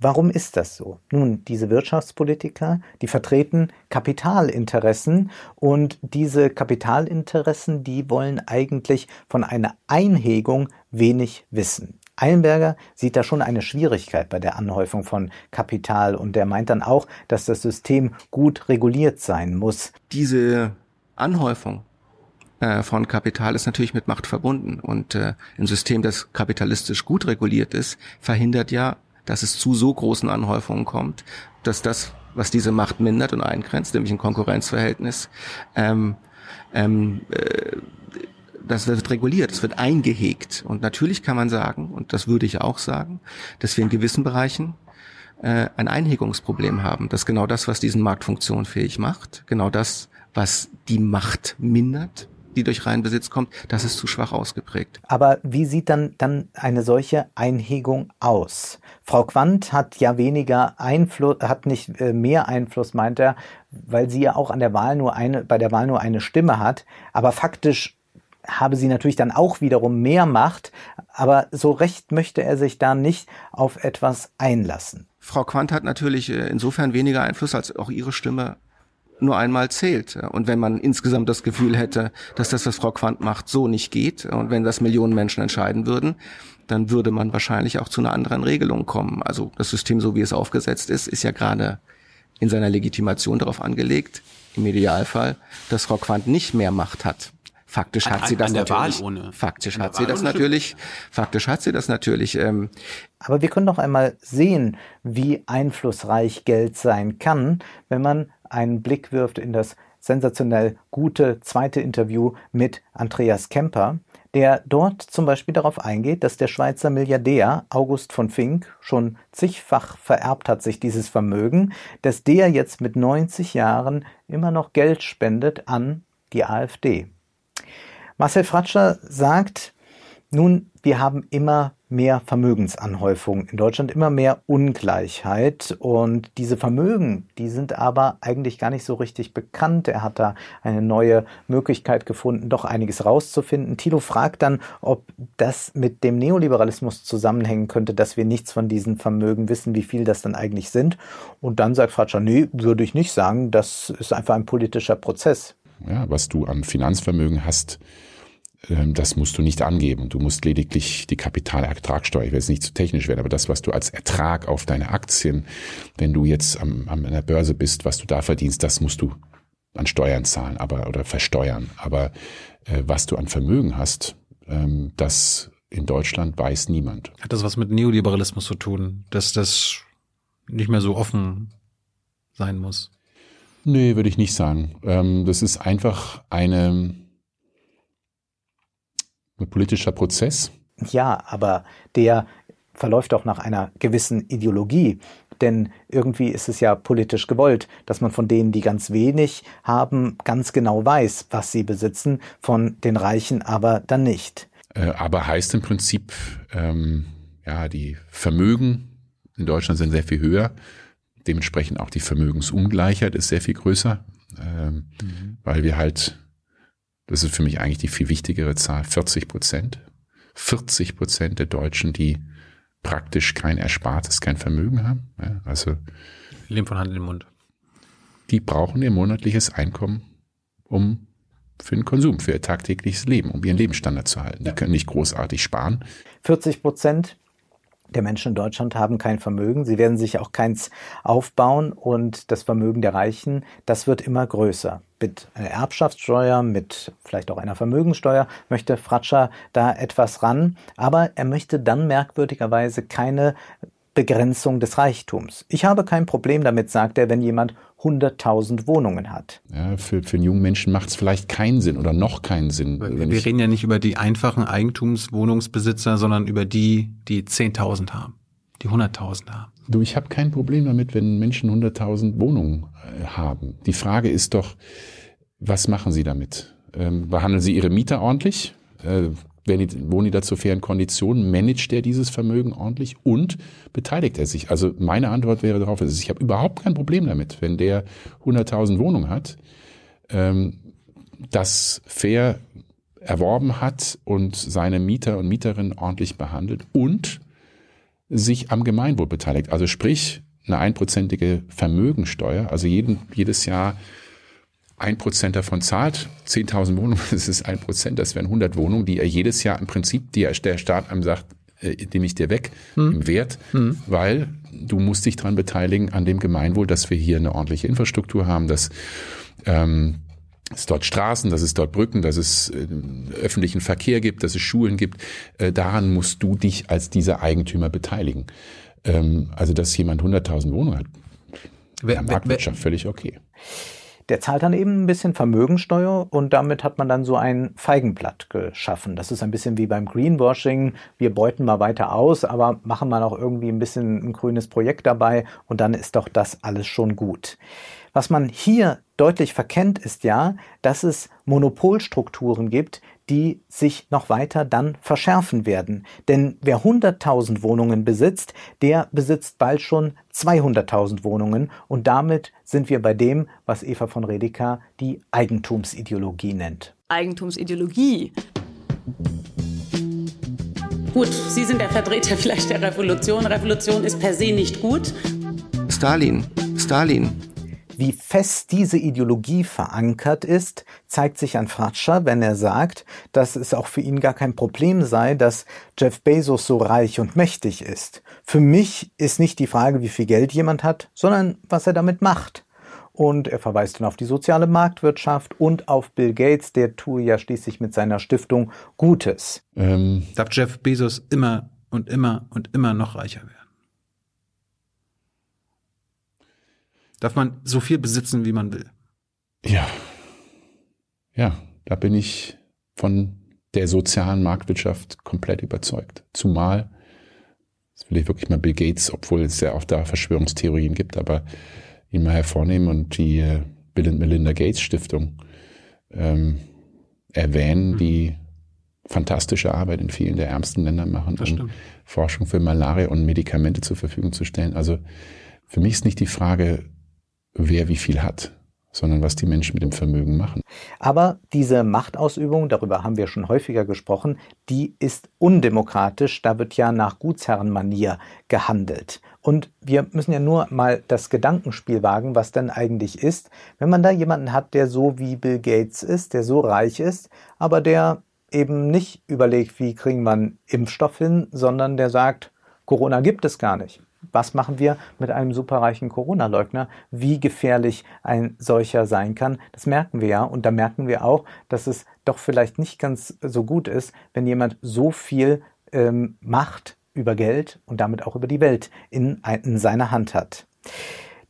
Warum ist das so? Nun, diese Wirtschaftspolitiker, die vertreten Kapitalinteressen und diese Kapitalinteressen, die wollen eigentlich von einer Einhegung wenig wissen. Eilenberger sieht da schon eine Schwierigkeit bei der Anhäufung von Kapital und der meint dann auch, dass das System gut reguliert sein muss. Diese Anhäufung äh, von Kapital ist natürlich mit Macht verbunden und äh, ein System, das kapitalistisch gut reguliert ist, verhindert ja dass es zu so großen Anhäufungen kommt, dass das, was diese Macht mindert und eingrenzt, nämlich ein Konkurrenzverhältnis. Ähm, ähm, äh, das wird reguliert, es wird eingehegt. Und natürlich kann man sagen, und das würde ich auch sagen, dass wir in gewissen Bereichen äh, ein Einhegungsproblem haben. Das ist genau das, was diesen Markt funktionfähig macht. Genau das, was die Macht mindert, die durch Reinbesitz kommt, das ist zu schwach ausgeprägt. Aber wie sieht dann, dann eine solche Einhegung aus? Frau Quandt hat ja weniger Einfluss, hat nicht äh, mehr Einfluss, meint er, weil sie ja auch an der Wahl nur eine, bei der Wahl nur eine Stimme hat. Aber faktisch habe sie natürlich dann auch wiederum mehr Macht, aber so recht möchte er sich da nicht auf etwas einlassen. Frau Quandt hat natürlich äh, insofern weniger Einfluss, als auch ihre Stimme nur einmal zählt. Und wenn man insgesamt das Gefühl hätte, dass das, was Frau Quandt macht, so nicht geht, und wenn das Millionen Menschen entscheiden würden, dann würde man wahrscheinlich auch zu einer anderen Regelung kommen. Also das System, so wie es aufgesetzt ist, ist ja gerade in seiner Legitimation darauf angelegt, im Idealfall, dass Frau Quandt nicht mehr Macht hat. Faktisch hat an, sie das natürlich. Faktisch hat sie das natürlich. Faktisch hat sie das natürlich. Ähm, Aber wir können doch einmal sehen, wie einflussreich Geld sein kann, wenn man einen Blick wirft in das sensationell gute zweite Interview mit Andreas Kemper, der dort zum Beispiel darauf eingeht, dass der Schweizer Milliardär August von Fink schon zigfach vererbt hat sich dieses Vermögen, dass der jetzt mit 90 Jahren immer noch Geld spendet an die AfD. Marcel Fratscher sagt, nun, wir haben immer mehr Vermögensanhäufung in Deutschland, immer mehr Ungleichheit. Und diese Vermögen, die sind aber eigentlich gar nicht so richtig bekannt. Er hat da eine neue Möglichkeit gefunden, doch einiges rauszufinden. Thilo fragt dann, ob das mit dem Neoliberalismus zusammenhängen könnte, dass wir nichts von diesen Vermögen wissen, wie viel das dann eigentlich sind. Und dann sagt Fratscher, nee, würde ich nicht sagen. Das ist einfach ein politischer Prozess. Ja, was du an Finanzvermögen hast, das musst du nicht angeben. Du musst lediglich die Kapitalertragssteuer, ich will jetzt nicht zu technisch werden, aber das, was du als Ertrag auf deine Aktien, wenn du jetzt am, am, an der Börse bist, was du da verdienst, das musst du an Steuern zahlen, aber oder versteuern. Aber äh, was du an Vermögen hast, ähm, das in Deutschland weiß niemand. Hat das was mit Neoliberalismus zu tun, dass das nicht mehr so offen sein muss? Nee, würde ich nicht sagen. Ähm, das ist einfach eine ein politischer Prozess. Ja, aber der verläuft auch nach einer gewissen Ideologie. Denn irgendwie ist es ja politisch gewollt, dass man von denen, die ganz wenig haben, ganz genau weiß, was sie besitzen, von den Reichen aber dann nicht. Äh, aber heißt im Prinzip, ähm, ja, die Vermögen in Deutschland sind sehr viel höher. Dementsprechend auch die Vermögensungleichheit ist sehr viel größer, ähm, mhm. weil wir halt das ist für mich eigentlich die viel wichtigere Zahl, 40 Prozent. 40 Prozent der Deutschen, die praktisch kein Erspartes, kein Vermögen haben. Ja, also leben von Hand in den Mund. Die brauchen ihr monatliches Einkommen, um für den Konsum, für ihr tagtägliches Leben, um ihren Lebensstandard zu halten. Die können nicht großartig sparen. 40 Prozent der Menschen in Deutschland haben kein Vermögen. Sie werden sich auch keins aufbauen und das Vermögen der Reichen, das wird immer größer. Mit einer Erbschaftssteuer, mit vielleicht auch einer Vermögensteuer möchte Fratscher da etwas ran, aber er möchte dann merkwürdigerweise keine Begrenzung des Reichtums. Ich habe kein Problem damit, sagt er, wenn jemand 100.000 Wohnungen hat. Ja, für, für einen jungen Menschen macht es vielleicht keinen Sinn oder noch keinen Sinn. Wir, wir reden ja nicht über die einfachen Eigentumswohnungsbesitzer, sondern über die, die 10.000 haben, die 100.000 haben. Du, ich habe kein Problem damit, wenn Menschen 100.000 Wohnungen äh, haben. Die Frage ist doch, was machen sie damit? Ähm, behandeln sie ihre Mieter ordentlich? Äh, wohnen die da zu fairen Konditionen? Managt er dieses Vermögen ordentlich und beteiligt er sich? Also meine Antwort wäre darauf, also ich habe überhaupt kein Problem damit, wenn der 100.000 Wohnungen hat, ähm, das fair erworben hat und seine Mieter und Mieterinnen ordentlich behandelt und sich am Gemeinwohl beteiligt. Also sprich, eine einprozentige Vermögensteuer, also jeden, jedes Jahr ein Prozent davon zahlt, 10.000 Wohnungen, [LAUGHS] das ist ein Prozent, das wären 100 Wohnungen, die er jedes Jahr im Prinzip, die der Staat einem sagt, äh, nehme ich dir weg hm. im Wert, hm. weil du musst dich daran beteiligen an dem Gemeinwohl, dass wir hier eine ordentliche Infrastruktur haben, dass ähm, es dort Straßen, dass es dort Brücken, dass es äh, öffentlichen Verkehr gibt, dass es Schulen gibt. Äh, daran musst du dich als dieser Eigentümer beteiligen. Ähm, also dass jemand 100.000 Wohnungen hat, der Marktwirtschaft völlig okay. Der zahlt dann eben ein bisschen Vermögensteuer und damit hat man dann so ein Feigenblatt geschaffen. Das ist ein bisschen wie beim Greenwashing. Wir beuten mal weiter aus, aber machen mal auch irgendwie ein bisschen ein grünes Projekt dabei und dann ist doch das alles schon gut. Was man hier deutlich verkennt, ist ja, dass es Monopolstrukturen gibt, die sich noch weiter dann verschärfen werden. Denn wer 100.000 Wohnungen besitzt, der besitzt bald schon 200.000 Wohnungen und damit sind wir bei dem, was Eva von Redeker die Eigentumsideologie nennt. Eigentumsideologie. Gut, Sie sind der Vertreter [LAUGHS] vielleicht der Revolution. Revolution ist per se nicht gut. Stalin, Stalin, wie fest diese Ideologie verankert ist, zeigt sich an Fratscher, wenn er sagt, dass es auch für ihn gar kein Problem sei, dass Jeff Bezos so reich und mächtig ist. Für mich ist nicht die Frage, wie viel Geld jemand hat, sondern was er damit macht. Und er verweist dann auf die soziale Marktwirtschaft und auf Bill Gates, der tue ja schließlich mit seiner Stiftung Gutes. Ähm, darf Jeff Bezos immer und immer und immer noch reicher werden? Darf man so viel besitzen, wie man will. Ja. Ja, da bin ich von der sozialen Marktwirtschaft komplett überzeugt. Zumal, das will ich wirklich mal Bill Gates, obwohl es ja auch da Verschwörungstheorien gibt, aber ihn mal hervornehmen und die äh, Bill und Melinda Gates Stiftung ähm, erwähnen, mhm. die fantastische Arbeit in vielen der ärmsten Länder machen, das um stimmt. Forschung für Malaria und Medikamente zur Verfügung zu stellen. Also für mich ist nicht die Frage, wer wie viel hat, sondern was die Menschen mit dem Vermögen machen. Aber diese Machtausübung, darüber haben wir schon häufiger gesprochen, die ist undemokratisch. Da wird ja nach Gutsherrenmanier gehandelt. Und wir müssen ja nur mal das Gedankenspiel wagen, was denn eigentlich ist, wenn man da jemanden hat, der so wie Bill Gates ist, der so reich ist, aber der eben nicht überlegt, wie kriegen man Impfstoff hin, sondern der sagt, Corona gibt es gar nicht was machen wir mit einem superreichen Corona-Leugner? Wie gefährlich ein solcher sein kann, das merken wir ja. Und da merken wir auch, dass es doch vielleicht nicht ganz so gut ist, wenn jemand so viel ähm, Macht über Geld und damit auch über die Welt in, in seiner Hand hat.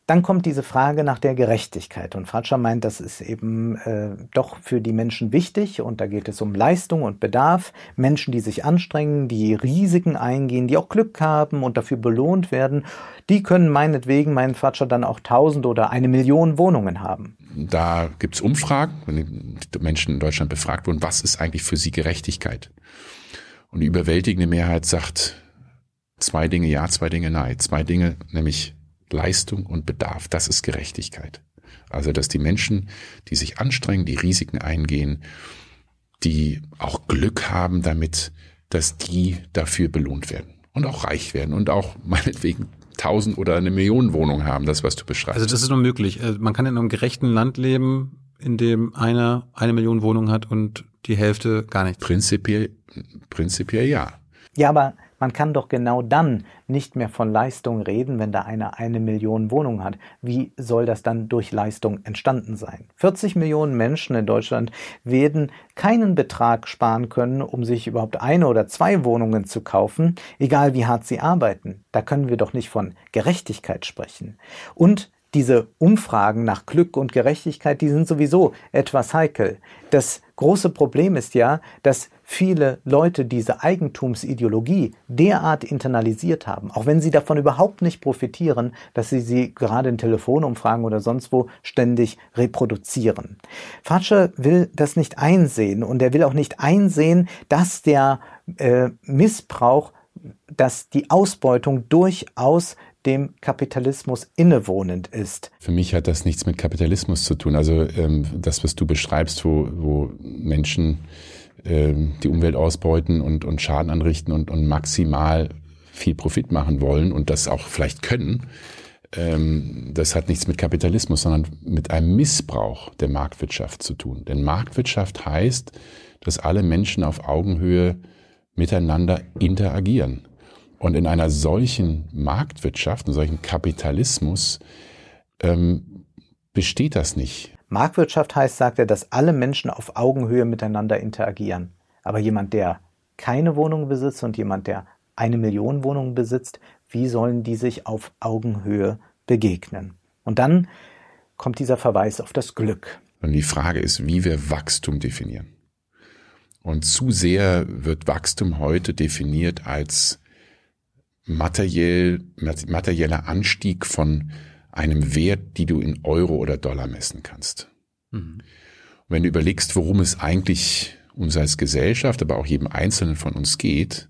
Dann kommt diese Frage nach der Gerechtigkeit. Und Fratscher meint, das ist eben äh, doch für die Menschen wichtig. Und da geht es um Leistung und Bedarf. Menschen, die sich anstrengen, die Risiken eingehen, die auch Glück haben und dafür belohnt werden, die können meinetwegen, meinen Fratscher, dann auch tausend oder eine Million Wohnungen haben. Da gibt's Umfragen, wenn die Menschen in Deutschland befragt wurden, was ist eigentlich für sie Gerechtigkeit? Und die überwältigende Mehrheit sagt zwei Dinge ja, zwei Dinge nein. Zwei Dinge, nämlich Leistung und Bedarf. Das ist Gerechtigkeit. Also, dass die Menschen, die sich anstrengen, die Risiken eingehen, die auch Glück haben damit, dass die dafür belohnt werden und auch reich werden und auch [LAUGHS] meinetwegen tausend oder eine Million Wohnung haben, das was du beschreibst. Also das ist nur möglich. Äh, man kann in einem gerechten Land leben, in dem einer eine Million Wohnung hat und die Hälfte gar nicht. Prinzipiell, prinzipiell ja. Ja, aber man kann doch genau dann nicht mehr von Leistung reden, wenn da einer eine Million Wohnungen hat. Wie soll das dann durch Leistung entstanden sein? 40 Millionen Menschen in Deutschland werden keinen Betrag sparen können, um sich überhaupt eine oder zwei Wohnungen zu kaufen, egal wie hart sie arbeiten. Da können wir doch nicht von Gerechtigkeit sprechen. Und diese Umfragen nach Glück und Gerechtigkeit, die sind sowieso etwas heikel. Das große Problem ist ja, dass viele Leute diese Eigentumsideologie derart internalisiert haben, auch wenn sie davon überhaupt nicht profitieren, dass sie sie gerade in Telefonumfragen oder sonst wo ständig reproduzieren. Fatscher will das nicht einsehen und er will auch nicht einsehen, dass der äh, Missbrauch dass die Ausbeutung durchaus dem Kapitalismus innewohnend ist. Für mich hat das nichts mit Kapitalismus zu tun. Also ähm, das, was du beschreibst, wo, wo Menschen ähm, die Umwelt ausbeuten und, und Schaden anrichten und, und maximal viel Profit machen wollen und das auch vielleicht können, ähm, das hat nichts mit Kapitalismus, sondern mit einem Missbrauch der Marktwirtschaft zu tun. Denn Marktwirtschaft heißt, dass alle Menschen auf Augenhöhe miteinander interagieren. Und in einer solchen Marktwirtschaft, in solchen Kapitalismus ähm, besteht das nicht. Marktwirtschaft heißt, sagt er, dass alle Menschen auf Augenhöhe miteinander interagieren. Aber jemand, der keine Wohnung besitzt und jemand, der eine Million Wohnungen besitzt, wie sollen die sich auf Augenhöhe begegnen? Und dann kommt dieser Verweis auf das Glück. Und die Frage ist, wie wir Wachstum definieren. Und zu sehr wird Wachstum heute definiert als materiell, materieller Anstieg von einem Wert, die du in Euro oder Dollar messen kannst. Mhm. wenn du überlegst, worum es eigentlich uns als Gesellschaft, aber auch jedem Einzelnen von uns geht,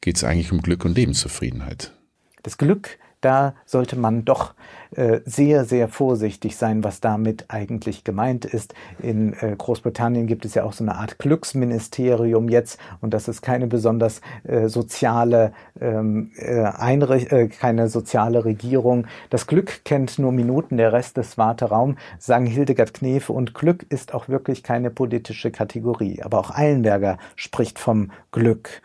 geht es eigentlich um Glück und Lebenszufriedenheit. Das Glück da sollte man doch äh, sehr, sehr vorsichtig sein, was damit eigentlich gemeint ist. In äh, Großbritannien gibt es ja auch so eine Art Glücksministerium jetzt und das ist keine besonders äh, soziale ähm, äh, Einricht äh, keine soziale Regierung. Das Glück kennt nur Minuten, der Rest ist Warteraum, sagen Hildegard Knefe und Glück ist auch wirklich keine politische Kategorie. Aber auch Eilenberger spricht vom Glück.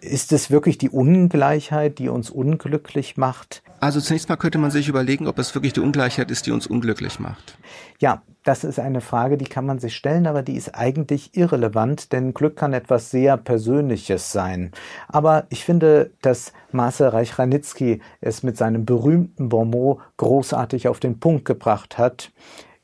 Ist es wirklich die Ungleichheit, die uns unglücklich macht? Also zunächst mal könnte man sich überlegen, ob es wirklich die Ungleichheit ist, die uns unglücklich macht. Ja, das ist eine Frage, die kann man sich stellen, aber die ist eigentlich irrelevant, denn Glück kann etwas sehr Persönliches sein. Aber ich finde, dass Marcel Reich-Ranitzky es mit seinem berühmten Bonmot großartig auf den Punkt gebracht hat.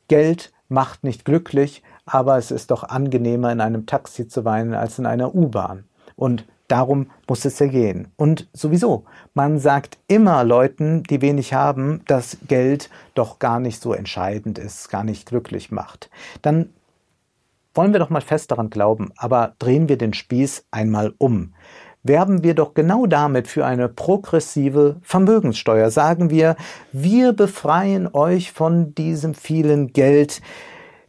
Geld macht nicht glücklich, aber es ist doch angenehmer, in einem Taxi zu weinen als in einer U-Bahn. Und Darum muss es ja gehen. Und sowieso, man sagt immer Leuten, die wenig haben, dass Geld doch gar nicht so entscheidend ist, gar nicht glücklich macht. Dann wollen wir doch mal fest daran glauben, aber drehen wir den Spieß einmal um. Werben wir doch genau damit für eine progressive Vermögenssteuer. Sagen wir, wir befreien euch von diesem vielen Geld,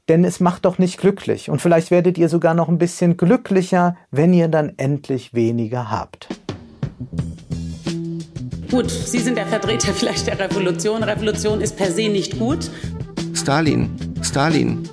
denn es macht doch nicht glücklich. Und vielleicht werdet ihr sogar noch ein bisschen glücklicher, wenn ihr dann endlich weniger habt. Gut, Sie sind der Vertreter [LAUGHS] vielleicht der Revolution. Revolution ist per se nicht gut. Stalin, Stalin.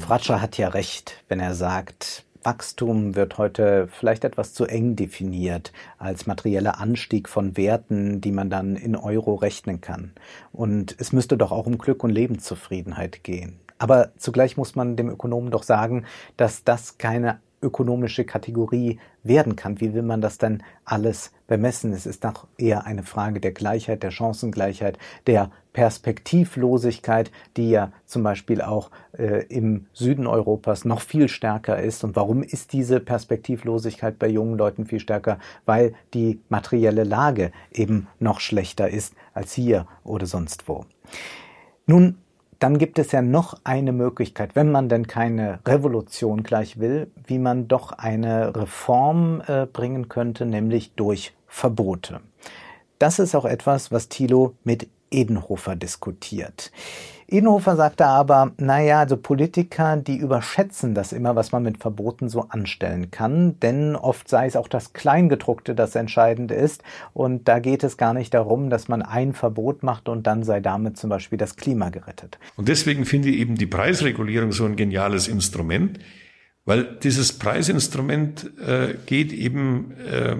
Fratscher hat ja recht, wenn er sagt, Wachstum wird heute vielleicht etwas zu eng definiert als materieller Anstieg von Werten, die man dann in Euro rechnen kann. Und es müsste doch auch um Glück und Lebenszufriedenheit gehen. Aber zugleich muss man dem Ökonomen doch sagen, dass das keine ökonomische Kategorie werden kann. Wie will man das denn alles bemessen? Es ist doch eher eine Frage der Gleichheit, der Chancengleichheit, der Perspektivlosigkeit, die ja zum Beispiel auch äh, im Süden Europas noch viel stärker ist. Und warum ist diese Perspektivlosigkeit bei jungen Leuten viel stärker? Weil die materielle Lage eben noch schlechter ist als hier oder sonst wo. Nun dann gibt es ja noch eine Möglichkeit, wenn man denn keine Revolution gleich will, wie man doch eine Reform äh, bringen könnte, nämlich durch Verbote. Das ist auch etwas, was Thilo mit Edenhofer diskutiert. Edenhofer sagte aber, naja, also Politiker, die überschätzen das immer, was man mit Verboten so anstellen kann, denn oft sei es auch das Kleingedruckte, das entscheidend ist und da geht es gar nicht darum, dass man ein Verbot macht und dann sei damit zum Beispiel das Klima gerettet. Und deswegen finde ich eben die Preisregulierung so ein geniales Instrument, weil dieses Preisinstrument äh, geht eben, äh,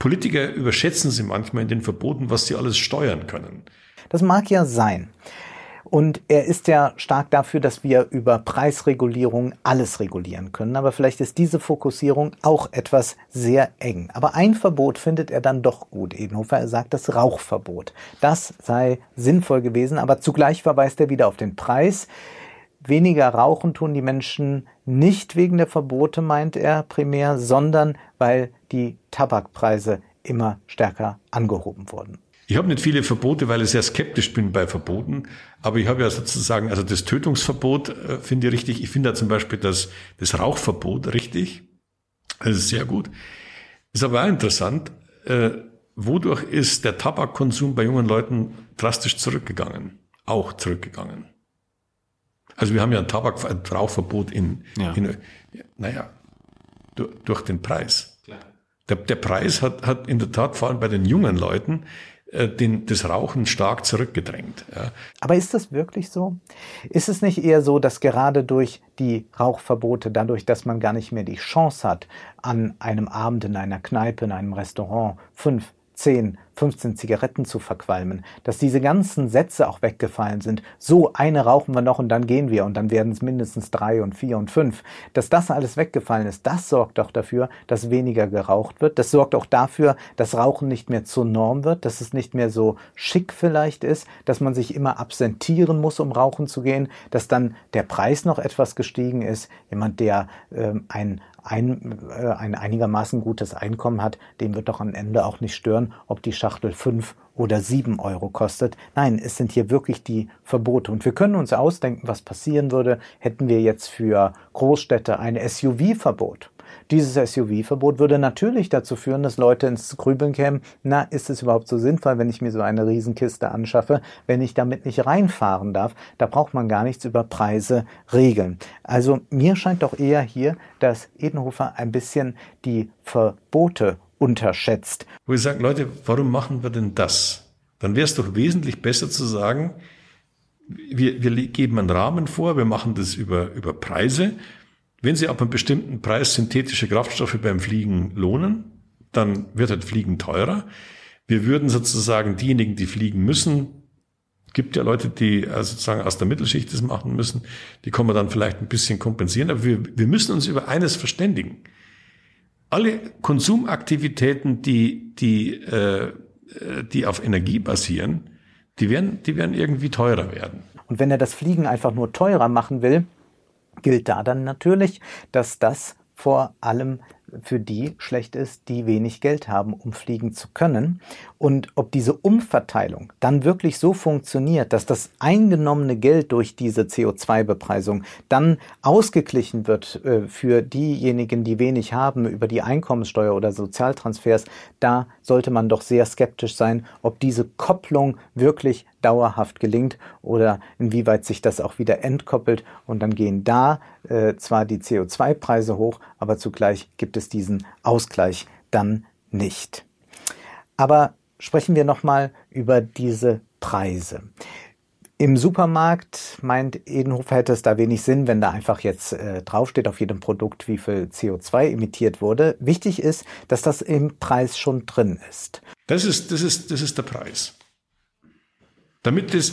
Politiker überschätzen sie manchmal in den Verboten, was sie alles steuern können. Das mag ja sein. Und er ist ja stark dafür, dass wir über Preisregulierung alles regulieren können. Aber vielleicht ist diese Fokussierung auch etwas sehr eng. Aber ein Verbot findet er dann doch gut. Edenhofer er sagt das Rauchverbot. Das sei sinnvoll gewesen, aber zugleich verweist er wieder auf den Preis. Weniger rauchen tun die Menschen nicht wegen der Verbote, meint er primär, sondern weil die Tabakpreise immer stärker angehoben wurden. Ich habe nicht viele Verbote, weil ich sehr skeptisch bin bei Verboten. Aber ich habe ja sozusagen, also das Tötungsverbot äh, finde ich richtig. Ich finde da zum Beispiel das, das Rauchverbot richtig. Das ist sehr gut. Ist aber auch interessant. Äh, wodurch ist der Tabakkonsum bei jungen Leuten drastisch zurückgegangen? Auch zurückgegangen. Also wir haben ja ein Tabak, ein Rauchverbot in, ja. in naja, durch, durch den Preis. Der, der Preis hat, hat in der Tat vor allem bei den jungen Leuten den, das Rauchen stark zurückgedrängt. Ja. Aber ist das wirklich so? Ist es nicht eher so, dass gerade durch die Rauchverbote, dadurch, dass man gar nicht mehr die Chance hat, an einem Abend in einer Kneipe, in einem Restaurant fünf 10, 15 Zigaretten zu verqualmen, dass diese ganzen Sätze auch weggefallen sind. So, eine rauchen wir noch und dann gehen wir und dann werden es mindestens drei und vier und fünf. Dass das alles weggefallen ist, das sorgt auch dafür, dass weniger geraucht wird. Das sorgt auch dafür, dass Rauchen nicht mehr zur Norm wird, dass es nicht mehr so schick vielleicht ist, dass man sich immer absentieren muss, um rauchen zu gehen, dass dann der Preis noch etwas gestiegen ist. Jemand, der äh, ein ein, äh, ein einigermaßen gutes Einkommen hat, dem wird doch am Ende auch nicht stören, ob die Schachtel fünf oder sieben Euro kostet. Nein, es sind hier wirklich die Verbote. Und wir können uns ausdenken, was passieren würde, hätten wir jetzt für Großstädte ein SUV-Verbot. Dieses SUV-Verbot würde natürlich dazu führen, dass Leute ins Grübeln kämen, na, ist es überhaupt so sinnvoll, wenn ich mir so eine Riesenkiste anschaffe, wenn ich damit nicht reinfahren darf? Da braucht man gar nichts über Preise regeln. Also mir scheint doch eher hier, dass Edenhofer ein bisschen die Verbote unterschätzt. Wo ich sage, Leute, warum machen wir denn das? Dann wäre es doch wesentlich besser zu sagen, wir, wir geben einen Rahmen vor, wir machen das über, über Preise wenn Sie ab einem bestimmten Preis synthetische Kraftstoffe beim Fliegen lohnen, dann wird halt Fliegen teurer. Wir würden sozusagen diejenigen, die fliegen müssen, gibt ja Leute, die also sozusagen aus der Mittelschicht das machen müssen, die kann man dann vielleicht ein bisschen kompensieren. Aber wir, wir müssen uns über eines verständigen. Alle Konsumaktivitäten, die, die, äh, die auf Energie basieren, die werden, die werden irgendwie teurer werden. Und wenn er das Fliegen einfach nur teurer machen will, gilt da dann natürlich, dass das vor allem für die schlecht ist, die wenig Geld haben, um fliegen zu können. Und ob diese Umverteilung dann wirklich so funktioniert, dass das eingenommene Geld durch diese CO2-Bepreisung dann ausgeglichen wird äh, für diejenigen, die wenig haben, über die Einkommenssteuer oder Sozialtransfers, da sollte man doch sehr skeptisch sein, ob diese Kopplung wirklich dauerhaft gelingt oder inwieweit sich das auch wieder entkoppelt und dann gehen da äh, zwar die CO2-Preise hoch, aber zugleich gibt es diesen Ausgleich dann nicht. Aber sprechen wir nochmal über diese Preise. Im Supermarkt meint Edenhofer hätte es da wenig Sinn, wenn da einfach jetzt äh, draufsteht auf jedem Produkt, wie viel CO2 emittiert wurde. Wichtig ist, dass das im Preis schon drin ist. Das ist, das ist, das ist der Preis. Damit das,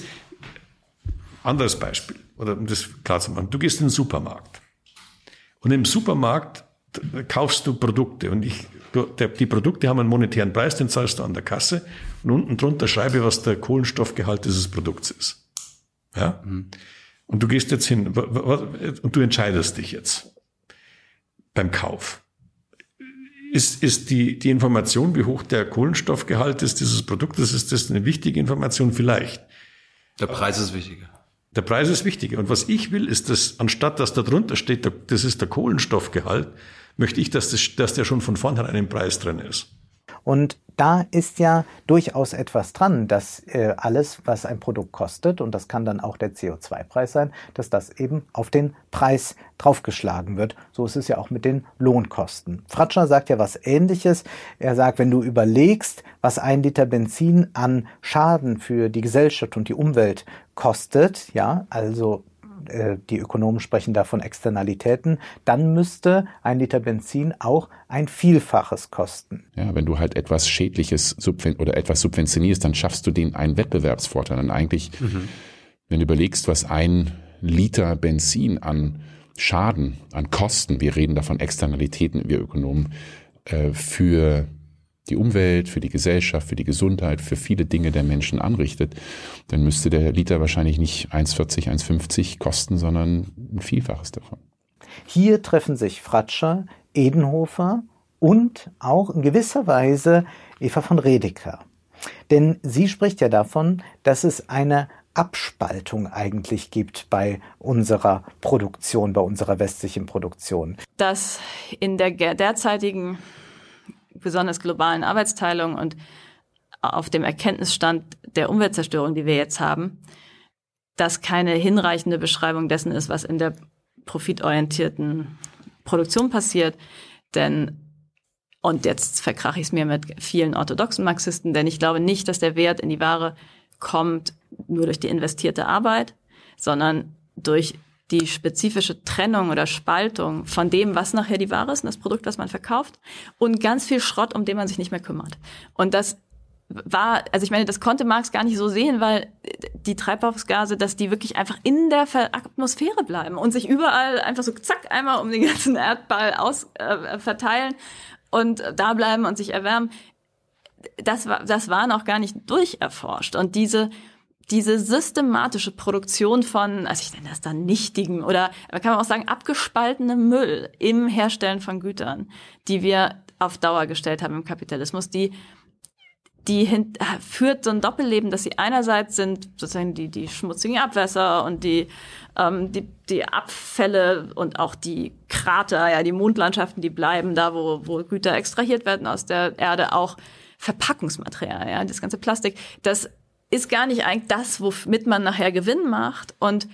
anderes Beispiel, oder um das klar zu machen, du gehst in den Supermarkt und im Supermarkt kaufst du Produkte und ich, die Produkte haben einen monetären Preis, den zahlst du an der Kasse und unten drunter schreibe, was der Kohlenstoffgehalt dieses Produkts ist. Ja? Mhm. Und du gehst jetzt hin und du entscheidest dich jetzt beim Kauf. Ist, ist die, die Information, wie hoch der Kohlenstoffgehalt ist dieses Produktes, ist das eine wichtige Information? Vielleicht. Der Preis ist wichtiger. Der Preis ist wichtiger. Und was ich will, ist, dass anstatt dass da drunter steht, das ist der Kohlenstoffgehalt, möchte ich, dass, das, dass der schon von vornherein im Preis drin ist. Und da ist ja durchaus etwas dran, dass äh, alles, was ein Produkt kostet, und das kann dann auch der CO2-Preis sein, dass das eben auf den Preis draufgeschlagen wird. So ist es ja auch mit den Lohnkosten. Fratscher sagt ja was Ähnliches. Er sagt, wenn du überlegst, was ein Liter Benzin an Schaden für die Gesellschaft und die Umwelt kostet, ja, also die Ökonomen sprechen da von Externalitäten, dann müsste ein Liter Benzin auch ein Vielfaches kosten. Ja, wenn du halt etwas Schädliches oder etwas subventionierst, dann schaffst du den einen Wettbewerbsvorteil. Und eigentlich, mhm. wenn du überlegst, was ein Liter Benzin an Schaden, an Kosten, wir reden davon Externalitäten, wir Ökonomen, äh, für die Umwelt, für die Gesellschaft, für die Gesundheit, für viele Dinge der Menschen anrichtet, dann müsste der Liter wahrscheinlich nicht 1,40, 1,50 kosten, sondern ein Vielfaches davon. Hier treffen sich Fratscher, Edenhofer und auch in gewisser Weise Eva von Redeker. Denn sie spricht ja davon, dass es eine Abspaltung eigentlich gibt bei unserer Produktion, bei unserer westlichen Produktion. Dass in der derzeitigen besonders globalen Arbeitsteilung und auf dem Erkenntnisstand der Umweltzerstörung, die wir jetzt haben, das keine hinreichende Beschreibung dessen ist, was in der profitorientierten Produktion passiert. Denn, und jetzt verkrache ich es mir mit vielen orthodoxen Marxisten, denn ich glaube nicht, dass der Wert in die Ware kommt nur durch die investierte Arbeit, sondern durch die spezifische Trennung oder Spaltung von dem, was nachher die Ware ist, das Produkt, was man verkauft, und ganz viel Schrott, um den man sich nicht mehr kümmert. Und das war, also ich meine, das konnte Marx gar nicht so sehen, weil die Treibhausgase, dass die wirklich einfach in der Atmosphäre bleiben und sich überall einfach so zack einmal um den ganzen Erdball aus äh, verteilen und da bleiben und sich erwärmen. Das war, das war noch gar nicht durcherforscht. Und diese, diese systematische Produktion von, also ich nenne das dann nichtigen oder kann man auch sagen, abgespaltenem Müll im Herstellen von Gütern, die wir auf Dauer gestellt haben im Kapitalismus, die die hin, führt so ein Doppelleben, dass sie einerseits sind sozusagen die, die schmutzigen Abwässer und die, ähm, die, die Abfälle und auch die Krater, ja, die Mondlandschaften, die bleiben da, wo, wo Güter extrahiert werden aus der Erde, auch Verpackungsmaterial, ja, das ganze Plastik. Das ist gar nicht eigentlich das, womit man nachher Gewinn macht und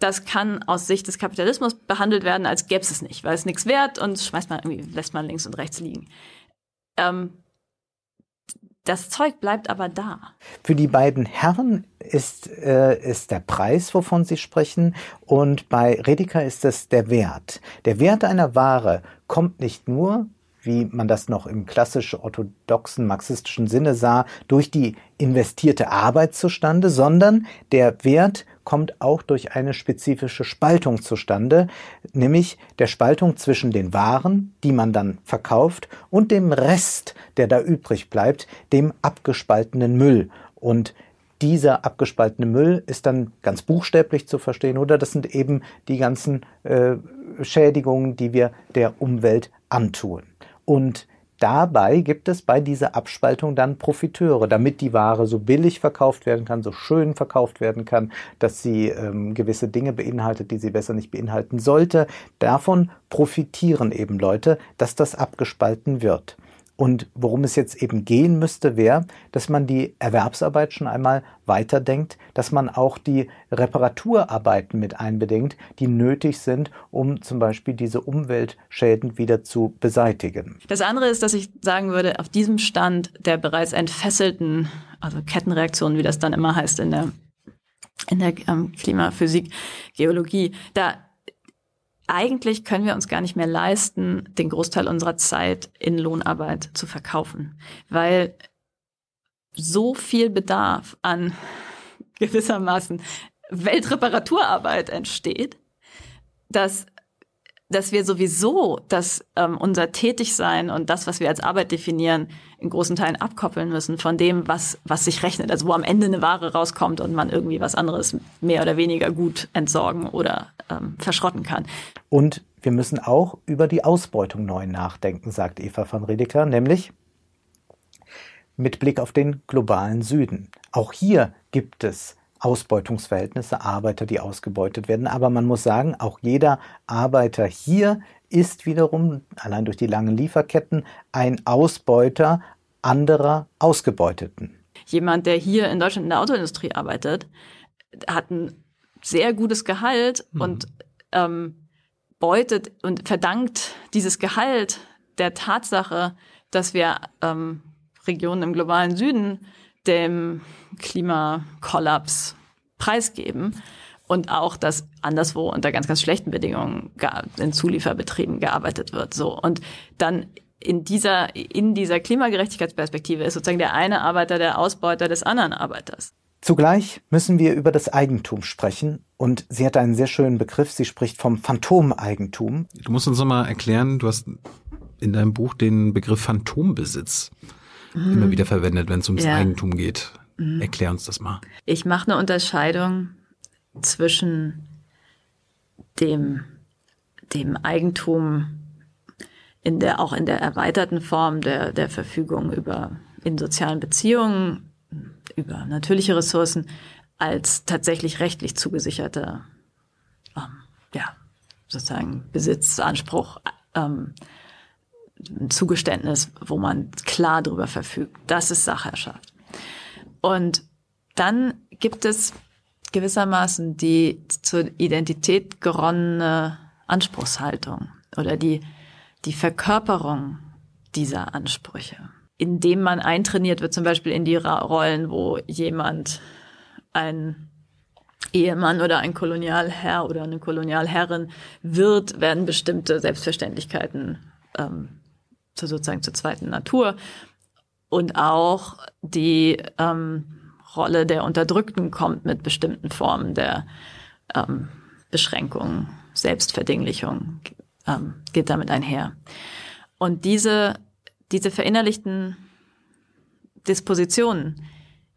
das kann aus Sicht des Kapitalismus behandelt werden, als gäbe es nicht, weil es nichts wert und schmeißt man irgendwie, lässt man links und rechts liegen. Ähm, das Zeug bleibt aber da. Für die beiden Herren ist, äh, ist der Preis, wovon Sie sprechen, und bei Redeker ist es der Wert. Der Wert einer Ware kommt nicht nur wie man das noch im klassisch orthodoxen marxistischen Sinne sah, durch die investierte Arbeit zustande, sondern der Wert kommt auch durch eine spezifische Spaltung zustande, nämlich der Spaltung zwischen den Waren, die man dann verkauft, und dem Rest, der da übrig bleibt, dem abgespaltenen Müll. Und dieser abgespaltene Müll ist dann ganz buchstäblich zu verstehen oder das sind eben die ganzen äh, Schädigungen, die wir der Umwelt antun. Und dabei gibt es bei dieser Abspaltung dann Profiteure, damit die Ware so billig verkauft werden kann, so schön verkauft werden kann, dass sie ähm, gewisse Dinge beinhaltet, die sie besser nicht beinhalten sollte. Davon profitieren eben Leute, dass das abgespalten wird. Und worum es jetzt eben gehen müsste, wäre, dass man die Erwerbsarbeit schon einmal weiterdenkt, dass man auch die Reparaturarbeiten mit einbedenkt, die nötig sind, um zum Beispiel diese Umweltschäden wieder zu beseitigen. Das andere ist, dass ich sagen würde, auf diesem Stand der bereits entfesselten, also Kettenreaktionen, wie das dann immer heißt in der in der ähm, Klimaphysik, Geologie, da eigentlich können wir uns gar nicht mehr leisten, den Großteil unserer Zeit in Lohnarbeit zu verkaufen, weil so viel Bedarf an gewissermaßen Weltreparaturarbeit entsteht, dass dass wir sowieso das ähm, unser Tätigsein und das, was wir als Arbeit definieren, in großen Teilen abkoppeln müssen von dem, was was sich rechnet. Also wo am Ende eine Ware rauskommt und man irgendwie was anderes mehr oder weniger gut entsorgen oder ähm, verschrotten kann. Und wir müssen auch über die Ausbeutung neu nachdenken, sagt Eva von Redeker, nämlich mit Blick auf den globalen Süden. Auch hier gibt es Ausbeutungsverhältnisse, Arbeiter, die ausgebeutet werden. Aber man muss sagen, auch jeder Arbeiter hier ist wiederum, allein durch die langen Lieferketten, ein Ausbeuter anderer Ausgebeuteten. Jemand, der hier in Deutschland in der Autoindustrie arbeitet, hat ein sehr gutes Gehalt mhm. und ähm, beutet und verdankt dieses Gehalt der Tatsache, dass wir ähm, Regionen im globalen Süden dem Klimakollaps preisgeben und auch, dass anderswo unter ganz, ganz schlechten Bedingungen in Zulieferbetrieben gearbeitet wird. So und dann in dieser in dieser Klimagerechtigkeitsperspektive ist sozusagen der eine Arbeiter der Ausbeuter des anderen Arbeiters. Zugleich müssen wir über das Eigentum sprechen. Und sie hat einen sehr schönen Begriff. Sie spricht vom Phantomeigentum. Du musst uns nochmal erklären, du hast in deinem Buch den Begriff Phantombesitz mhm. immer wieder verwendet, wenn es ums ja. Eigentum geht. Mhm. Erklär uns das mal. Ich mache eine Unterscheidung zwischen dem, dem Eigentum in der, auch in der erweiterten Form der, der Verfügung über, in sozialen Beziehungen, über natürliche Ressourcen, als tatsächlich rechtlich zugesicherte, ähm, ja, sozusagen Besitzanspruch, ähm, Zugeständnis, wo man klar darüber verfügt. Das ist Sachherrschaft. Und dann gibt es gewissermaßen die zur Identität geronnene Anspruchshaltung oder die, die Verkörperung dieser Ansprüche, indem man eintrainiert wird, zum Beispiel in die Rollen, wo jemand ein Ehemann oder ein Kolonialherr oder eine Kolonialherrin wird, werden bestimmte Selbstverständlichkeiten ähm, zu sozusagen zur zweiten Natur. Und auch die ähm, Rolle der Unterdrückten kommt mit bestimmten Formen der ähm, Beschränkung, Selbstverdinglichung, ähm, geht damit einher. Und diese, diese verinnerlichten Dispositionen,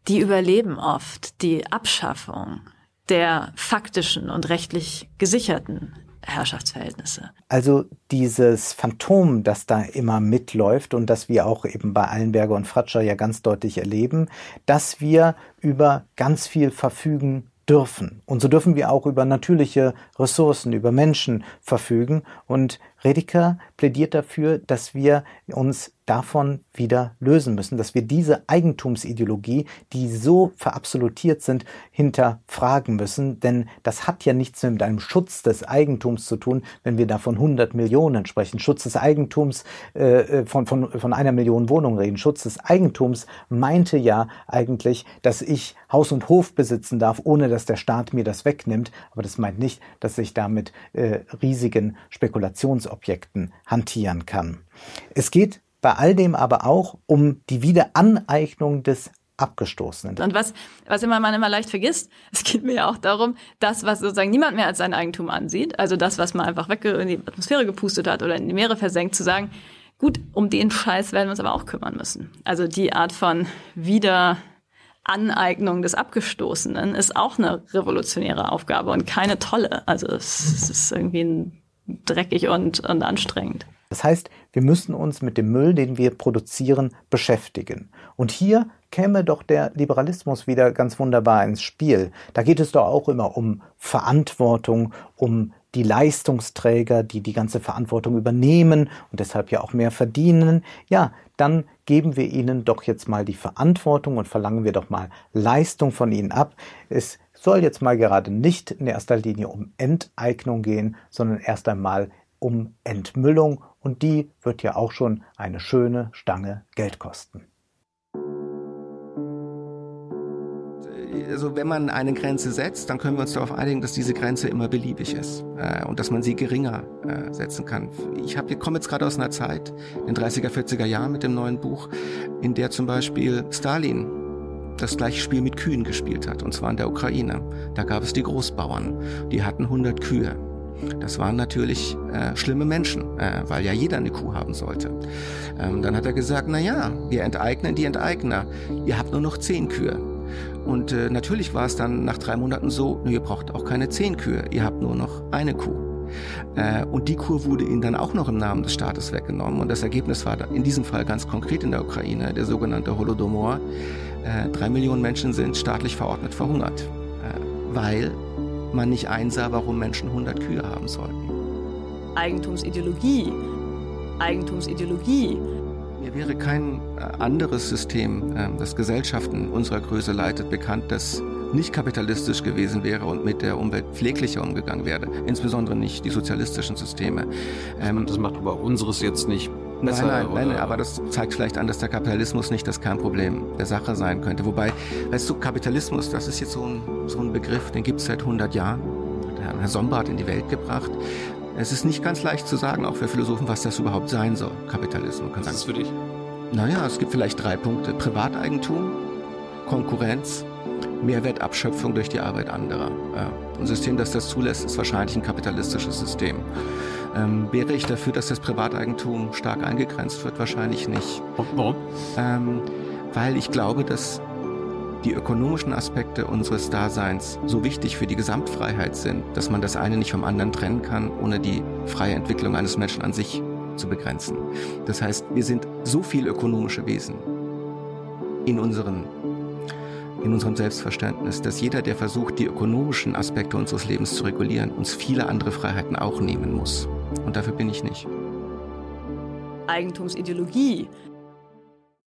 die überleben oft die Abschaffung der faktischen und rechtlich gesicherten Herrschaftsverhältnisse. Also dieses Phantom, das da immer mitläuft und das wir auch eben bei Allenberger und Fratscher ja ganz deutlich erleben, dass wir über ganz viel verfügen dürfen. Und so dürfen wir auch über natürliche Ressourcen, über Menschen verfügen. Und Rediker plädiert dafür, dass wir uns davon wieder lösen müssen, dass wir diese Eigentumsideologie, die so verabsolutiert sind, hinterfragen müssen. Denn das hat ja nichts mit einem Schutz des Eigentums zu tun, wenn wir da von 100 Millionen sprechen. Schutz des Eigentums, äh, von, von, von einer Million Wohnungen reden. Schutz des Eigentums meinte ja eigentlich, dass ich Haus und Hof besitzen darf, ohne dass der Staat mir das wegnimmt. Aber das meint nicht, dass ich damit äh, riesigen Spekulationsobjekten hantieren kann. Es geht bei all dem aber auch um die Wiederaneignung des Abgestoßenen. Und was, was immer man immer leicht vergisst, [LAUGHS] es geht mir ja auch darum, das, was sozusagen niemand mehr als sein Eigentum ansieht, also das, was man einfach weg in die Atmosphäre gepustet hat oder in die Meere versenkt, zu sagen, gut, um den Scheiß werden wir uns aber auch kümmern müssen. Also die Art von Wiederaneignung des Abgestoßenen ist auch eine revolutionäre Aufgabe und keine tolle. Also es, es ist irgendwie dreckig und, und anstrengend. Das heißt, wir müssen uns mit dem Müll, den wir produzieren, beschäftigen. Und hier käme doch der Liberalismus wieder ganz wunderbar ins Spiel. Da geht es doch auch immer um Verantwortung, um die Leistungsträger, die die ganze Verantwortung übernehmen und deshalb ja auch mehr verdienen. Ja, dann geben wir ihnen doch jetzt mal die Verantwortung und verlangen wir doch mal Leistung von ihnen ab. Es soll jetzt mal gerade nicht in erster Linie um Enteignung gehen, sondern erst einmal um Entmüllung und die wird ja auch schon eine schöne Stange Geld kosten. Also wenn man eine Grenze setzt, dann können wir uns darauf einigen, dass diese Grenze immer beliebig ist äh, und dass man sie geringer äh, setzen kann. Ich komme jetzt gerade aus einer Zeit, den 30er, 40er Jahren mit dem neuen Buch, in der zum Beispiel Stalin das gleiche Spiel mit Kühen gespielt hat, und zwar in der Ukraine. Da gab es die Großbauern, die hatten 100 Kühe. Das waren natürlich äh, schlimme Menschen, äh, weil ja jeder eine Kuh haben sollte. Ähm, dann hat er gesagt, na ja, wir enteignen die Enteigner. Ihr habt nur noch zehn Kühe. Und äh, natürlich war es dann nach drei Monaten so, ihr braucht auch keine zehn Kühe, ihr habt nur noch eine Kuh. Äh, und die Kuh wurde ihnen dann auch noch im Namen des Staates weggenommen. Und das Ergebnis war in diesem Fall ganz konkret in der Ukraine, der sogenannte Holodomor. Äh, drei Millionen Menschen sind staatlich verordnet verhungert, äh, weil man nicht einsah, warum Menschen 100 Kühe haben sollten. Eigentumsideologie. Eigentumsideologie. Mir wäre kein äh, anderes System, ähm, das Gesellschaften unserer Größe leitet, bekannt, das nicht kapitalistisch gewesen wäre und mit der Umwelt pfleglicher umgegangen wäre. Insbesondere nicht die sozialistischen Systeme. Ähm, das macht aber unseres jetzt nicht besser. Nein, nein, nein, aber das zeigt vielleicht an, dass der Kapitalismus nicht das Kernproblem der Sache sein könnte. Wobei, weißt du, Kapitalismus, das ist jetzt so ein, so ein Begriff, den gibt es seit 100 Jahren. Der Herr Sombart in die Welt gebracht. Es ist nicht ganz leicht zu sagen, auch für Philosophen, was das überhaupt sein soll, Kapitalismus. Was ist das für dich? Naja, es gibt vielleicht drei Punkte. Privateigentum, Konkurrenz, Mehrwertabschöpfung durch die Arbeit anderer. Ein System, das das zulässt, ist wahrscheinlich ein kapitalistisches System. Ähm, wäre ich dafür, dass das Privateigentum stark eingegrenzt wird? Wahrscheinlich nicht. Warum? Ähm, weil ich glaube, dass die ökonomischen Aspekte unseres Daseins so wichtig für die Gesamtfreiheit sind, dass man das eine nicht vom anderen trennen kann, ohne die freie Entwicklung eines Menschen an sich zu begrenzen. Das heißt, wir sind so viel ökonomische Wesen in unseren in unserem Selbstverständnis, dass jeder, der versucht, die ökonomischen Aspekte unseres Lebens zu regulieren, uns viele andere Freiheiten auch nehmen muss. Und dafür bin ich nicht. Eigentumsideologie